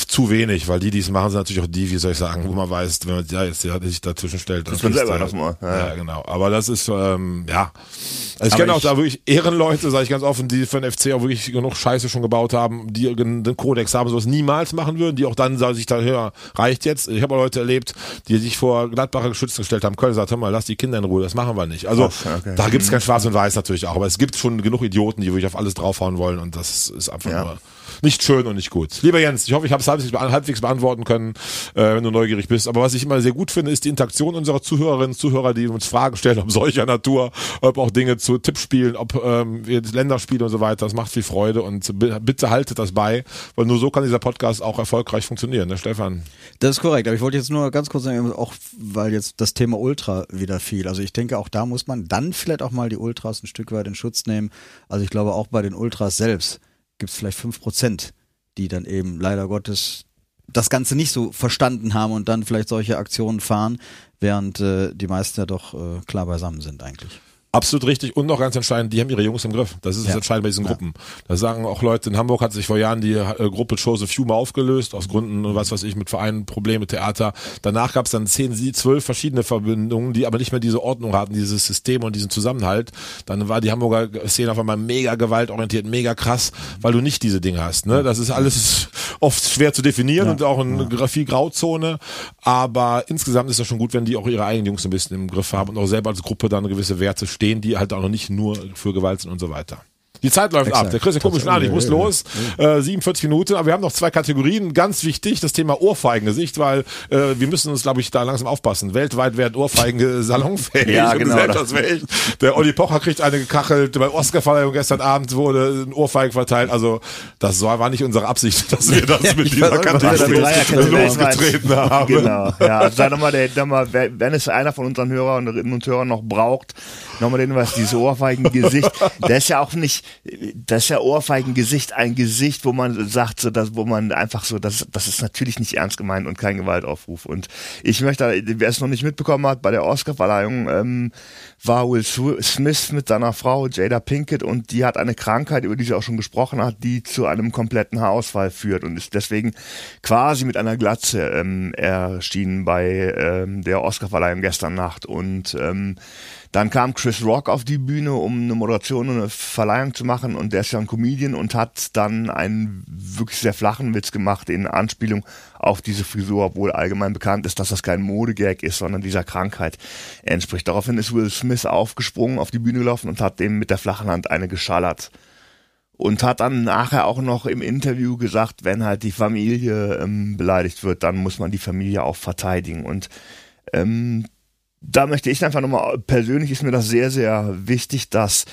Zu wenig, weil die, die es machen, sind natürlich auch die, wie soll ich sagen, wo man weiß, wenn man ja jetzt ja, sich dazwischen stellt. dann Ist man selber da- das mal. Ja, Ja, ja. Genau. Aber das ist, ähm, ja. Also ich kenne auch da wirklich Ehrenleute, sage ich ganz offen, die für den FC auch wirklich genug Scheiße schon gebaut haben, die den Kodex haben, sowas niemals machen würden, die auch dann sagen sich da, hör, reicht jetzt. Ich habe auch Leute erlebt, die sich vor Gladbacher Geschützen gestellt haben. Köln sagt, hör mal, lass die Kinder in Ruhe, das machen wir nicht. Also okay. da gibt es kein Schwarz und Weiß natürlich auch, aber es gibt schon genug Idioten, die wirklich auf alles draufhauen wollen und das ist einfach Ja. nur nicht schön und nicht gut. Lieber Jens, ich hoffe, ich habe es halbwegs, halbwegs beantworten können, äh, wenn du neugierig bist. Aber was ich immer sehr gut finde, ist die Interaktion unserer Zuhörerinnen und Zuhörer, die uns Fragen stellen, ob solcher Natur, ob auch Dinge zu Tippspielen, ob ähm, Länderspiele und so weiter. Das macht viel Freude und bi- bitte haltet das bei, weil nur so kann dieser Podcast auch erfolgreich funktionieren, ne, Stefan? Das ist korrekt, aber ich wollte jetzt nur ganz kurz sagen, auch weil jetzt das Thema Ultra wieder fiel. Also ich denke, auch da muss man dann vielleicht auch mal die Ultras ein Stück weit in Schutz nehmen. Also ich glaube, auch bei den Ultras selbst gibt es vielleicht fünf Prozent, die dann eben leider Gottes das Ganze nicht so verstanden haben und dann vielleicht solche Aktionen fahren, während äh, die meisten ja doch äh, klar beisammen sind eigentlich. Absolut richtig und noch ganz entscheidend, die haben ihre Jungs im Griff. Das ist das Ja. Entscheidende bei diesen Gruppen. Da sagen auch Leute, in Hamburg hat sich vor Jahren die äh, Gruppe Chose Fume aufgelöst, aus Gründen, was weiß ich, mit Vereinen, Probleme, Theater. Danach gab es dann zehn, sie- zwölf verschiedene Verbindungen, die aber nicht mehr diese Ordnung hatten, dieses System und diesen Zusammenhalt. Dann war die Hamburger Szene auf einmal mega gewaltorientiert, mega krass, weil du nicht diese Dinge hast. Ne? Das ist alles oft schwer zu definieren und auch eine gra- viel Grauzone. Aber insgesamt ist das schon gut, wenn die auch ihre eigenen Jungs ein bisschen im Griff haben und auch selber als Gruppe dann gewisse Werte stehen, die halt auch noch nicht nur für Gewalt sind und so weiter. Die Zeit läuft Exakt. ab. Der Chris, der guckt mich an, ich muss los. Äh, 47 Minuten, aber wir haben noch zwei Kategorien. Ganz wichtig, das Thema Ohrfeigengesicht, weil äh, wir müssen uns, glaube ich, da langsam aufpassen. Weltweit werden Ohrfeigen [LAUGHS] salonfähig Ja, genau. gesellschaftsfähig. Der Olli Pocher kriegt eine gekachelt. Bei Oscarverleihung gestern Abend wurde ein Ohrfeigen verteilt. Also das war nicht unsere Absicht, [LAUGHS] dass wir das mit dieser Kategorie [LAUGHS] losgetreten haben. Genau. Ja, also da nochmal, der, da mal, wer- wenn es einer von unseren Hörerinnen und Hörern noch braucht, nochmal den was, dieses Ohrfeigengesicht. Das ist ja auch nicht, das ist ja Ohrfeigengesicht ein Gesicht, wo man sagt, so, dass, wo man einfach so, das, das ist natürlich nicht ernst gemeint und kein Gewaltaufruf. Und ich möchte, wer es noch nicht mitbekommen hat, bei der Oscarverleihung ähm, war Will Smith mit seiner Frau Jada Pinkett und die hat eine Krankheit, über die sie auch schon gesprochen hat, die zu einem kompletten Haarausfall führt und ist deswegen quasi mit einer Glatze ähm, erschienen bei ähm, der Oscarverleihung gestern Nacht und ähm, dann kam Chris Rock auf die Bühne, um eine Moderation und eine Verleihung zu machen und der ist ja ein Comedian und hat dann einen wirklich sehr flachen Witz gemacht in Anspielung auf diese Frisur, obwohl allgemein bekannt ist, dass das kein Modegag ist, sondern dieser Krankheit entspricht. Daraufhin ist Will Smith aufgesprungen, auf die Bühne gelaufen und hat dem mit der flachen Hand eine geschallert und hat dann nachher auch noch im Interview gesagt, wenn halt die Familie ähm, beleidigt wird, dann muss man die Familie auch verteidigen. Und ähm, da möchte ich einfach nochmal, persönlich ist mir das sehr, sehr wichtig, dass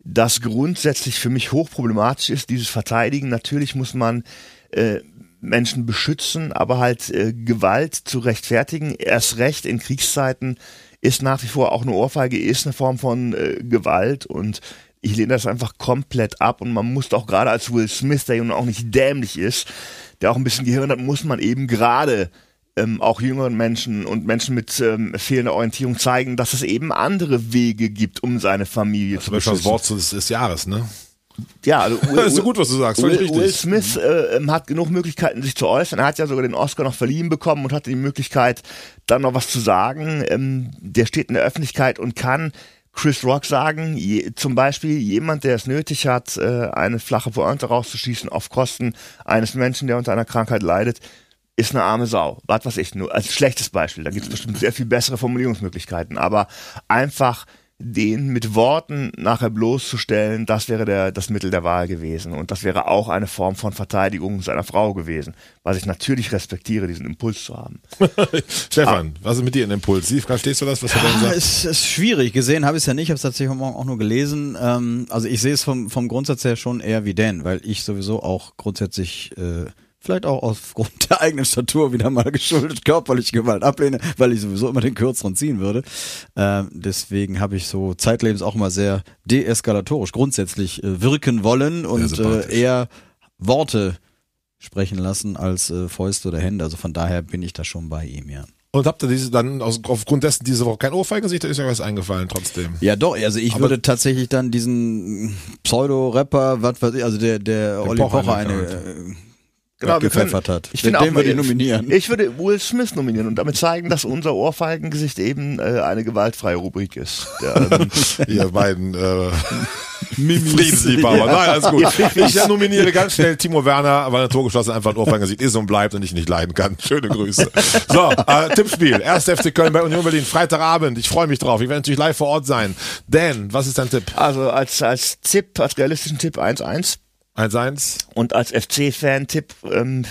das grundsätzlich für mich hochproblematisch ist, dieses Verteidigen. Natürlich muss man äh, Menschen beschützen, aber halt äh, Gewalt zu rechtfertigen, erst recht in Kriegszeiten, ist nach wie vor auch eine Ohrfeige, ist eine Form von äh, Gewalt. Und ich lehne das einfach komplett ab. Und man muss auch gerade als Will Smith, der nun auch nicht dämlich ist, der auch ein bisschen Gehirn hat, muss man eben gerade ähm, auch jüngeren Menschen und Menschen mit ähm, fehlender Orientierung zeigen, dass es eben andere Wege gibt, um seine Familie zu Das ist das beschützen. Wort des, des Jahres, ne? Ja, also [LAUGHS] Will, Das ist so gut, was du sagst, Will, richtig. Will Smith äh, ähm, hat genug Möglichkeiten, sich zu äußern. Er hat ja sogar den Oscar noch verliehen bekommen und hatte die Möglichkeit, dann noch was zu sagen. Ähm, der steht in der Öffentlichkeit und kann Chris Rock sagen, je, zum Beispiel jemand, der es nötig hat, äh, eine flache Pointe rauszuschießen auf Kosten eines Menschen, der unter einer Krankheit leidet, ist eine arme Sau. Was weiß ich, nur als schlechtes Beispiel. Da gibt es bestimmt sehr viel bessere Formulierungsmöglichkeiten. Aber einfach den mit Worten nachher bloßzustellen, das wäre der, das Mittel der Wahl gewesen. Und das wäre auch eine Form von Verteidigung seiner Frau gewesen. Was ich natürlich respektiere, diesen Impuls zu haben. [LAUGHS] Stefan, was ist mit dir in Impuls? Sie, verstehst du das, was er denn Ah, sagt? es ist schwierig. Gesehen habe ich es ja nicht, ich habe es tatsächlich heute Morgen auch nur gelesen. Ähm, also ich sehe es vom, vom Grundsatz her schon eher wie Dan, weil ich sowieso auch grundsätzlich äh, vielleicht auch aufgrund der eigenen Statur wieder mal geschuldet körperliche Gewalt ablehne, weil ich sowieso immer den kürzeren ziehen würde. Ähm, deswegen habe ich so zeitlebens auch immer sehr deeskalatorisch grundsätzlich äh, wirken wollen und äh, eher Worte sprechen lassen als äh, Fäuste oder Hände. Also von daher bin ich da schon bei ihm, ja. Und habt ihr diese dann aus, aufgrund dessen diese Woche kein Ohrfeigengesicht, da ist ja was eingefallen trotzdem. Ja, doch, also ich Aber- würde tatsächlich dann diesen Pseudo-Rapper, was weiß ich, also der, der Olli Pocher Pocher eine äh, Genau, können, gepfeffert hat. Ich finde den auch, würde ich nominieren. Ich würde Will Smith nominieren und damit zeigen, dass unser Ohrfeigengesicht eben äh, eine gewaltfreie Rubrik ist. Der, ähm, [LAUGHS] Ihr beiden äh, [LAUGHS] Friedensliebhaber. Nein, alles gut. Ich nominiere ganz schnell Timo Werner, weil er torgeschlossen einfach ein Ohrfeigengesicht ist und bleibt und ich nicht leiden kann. Schöne Grüße. So, äh, Tippspiel. 1. FC Köln bei Union Berlin. Freitagabend. Ich freue mich drauf. Ich werde natürlich live vor Ort sein. Dan, was ist dein Tipp? also als, als Tipp, als realistischen Tipp 1-1. 1-1. Und als FC-Fan-Tipp ähm,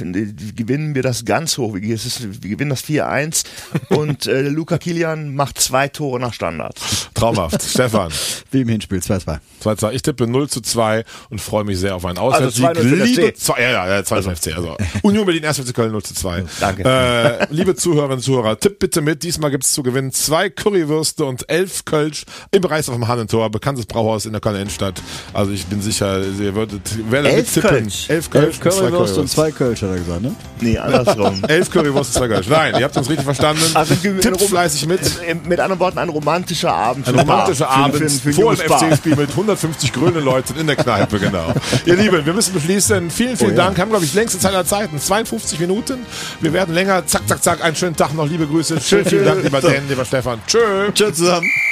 gewinnen wir das ganz hoch. Wir, es ist, wir gewinnen das 4-1 [LAUGHS] und äh, Luca Kilian macht zwei Tore nach Standard. Traumhaft. [LAUGHS] Stefan. Wie im Hinspiel, 2-2. 2-2. Ich tippe 0 zu 2 und freue mich sehr auf einen Auswärtssieg. 2-0 für den liebe, zwei, ja, ja, ja, 2 also. FC. Also Union Berlin, 1. FC Köln 0 zu 2. Danke. Äh, liebe Zuhörerinnen und Zuhörer, tipp bitte mit. Diesmal gibt's zu gewinnen zwei Currywürste und elf Kölsch im Bereich vom Hannentor, bekanntes Brauhaus in der Kölner Innenstadt. Also ich bin sicher, ihr würdet, werdet Elf mittippen. Kölsch. Elf Kölsch, Elf Currywurst und zwei Kölsch, hat er gesagt, ne? Nee, andersrum. [LAUGHS] Elf Currywurst und zwei Kölsch. Nein, ihr habt uns richtig verstanden. Also, Tippt fleißig mit. Mit anderen Worten, ein romantischer Abend. Ein für romantischer Paar. Abend für, für, für ein vor dem. FC-Spiel mit 150 grünen Leuten in der Kneipe, genau. Ihr Lieben, wir müssen beschließen. Vielen, vielen Oh ja. Dank. Haben, glaube ich, längste Zeit aller Zeiten. 52 Minuten. Wir werden länger. Zack, zack, zack. Einen schönen Tag noch. Liebe Grüße. Schön, vielen Dank, lieber [LAUGHS] Dan, lieber Stefan. Tschö. Tschüss zusammen.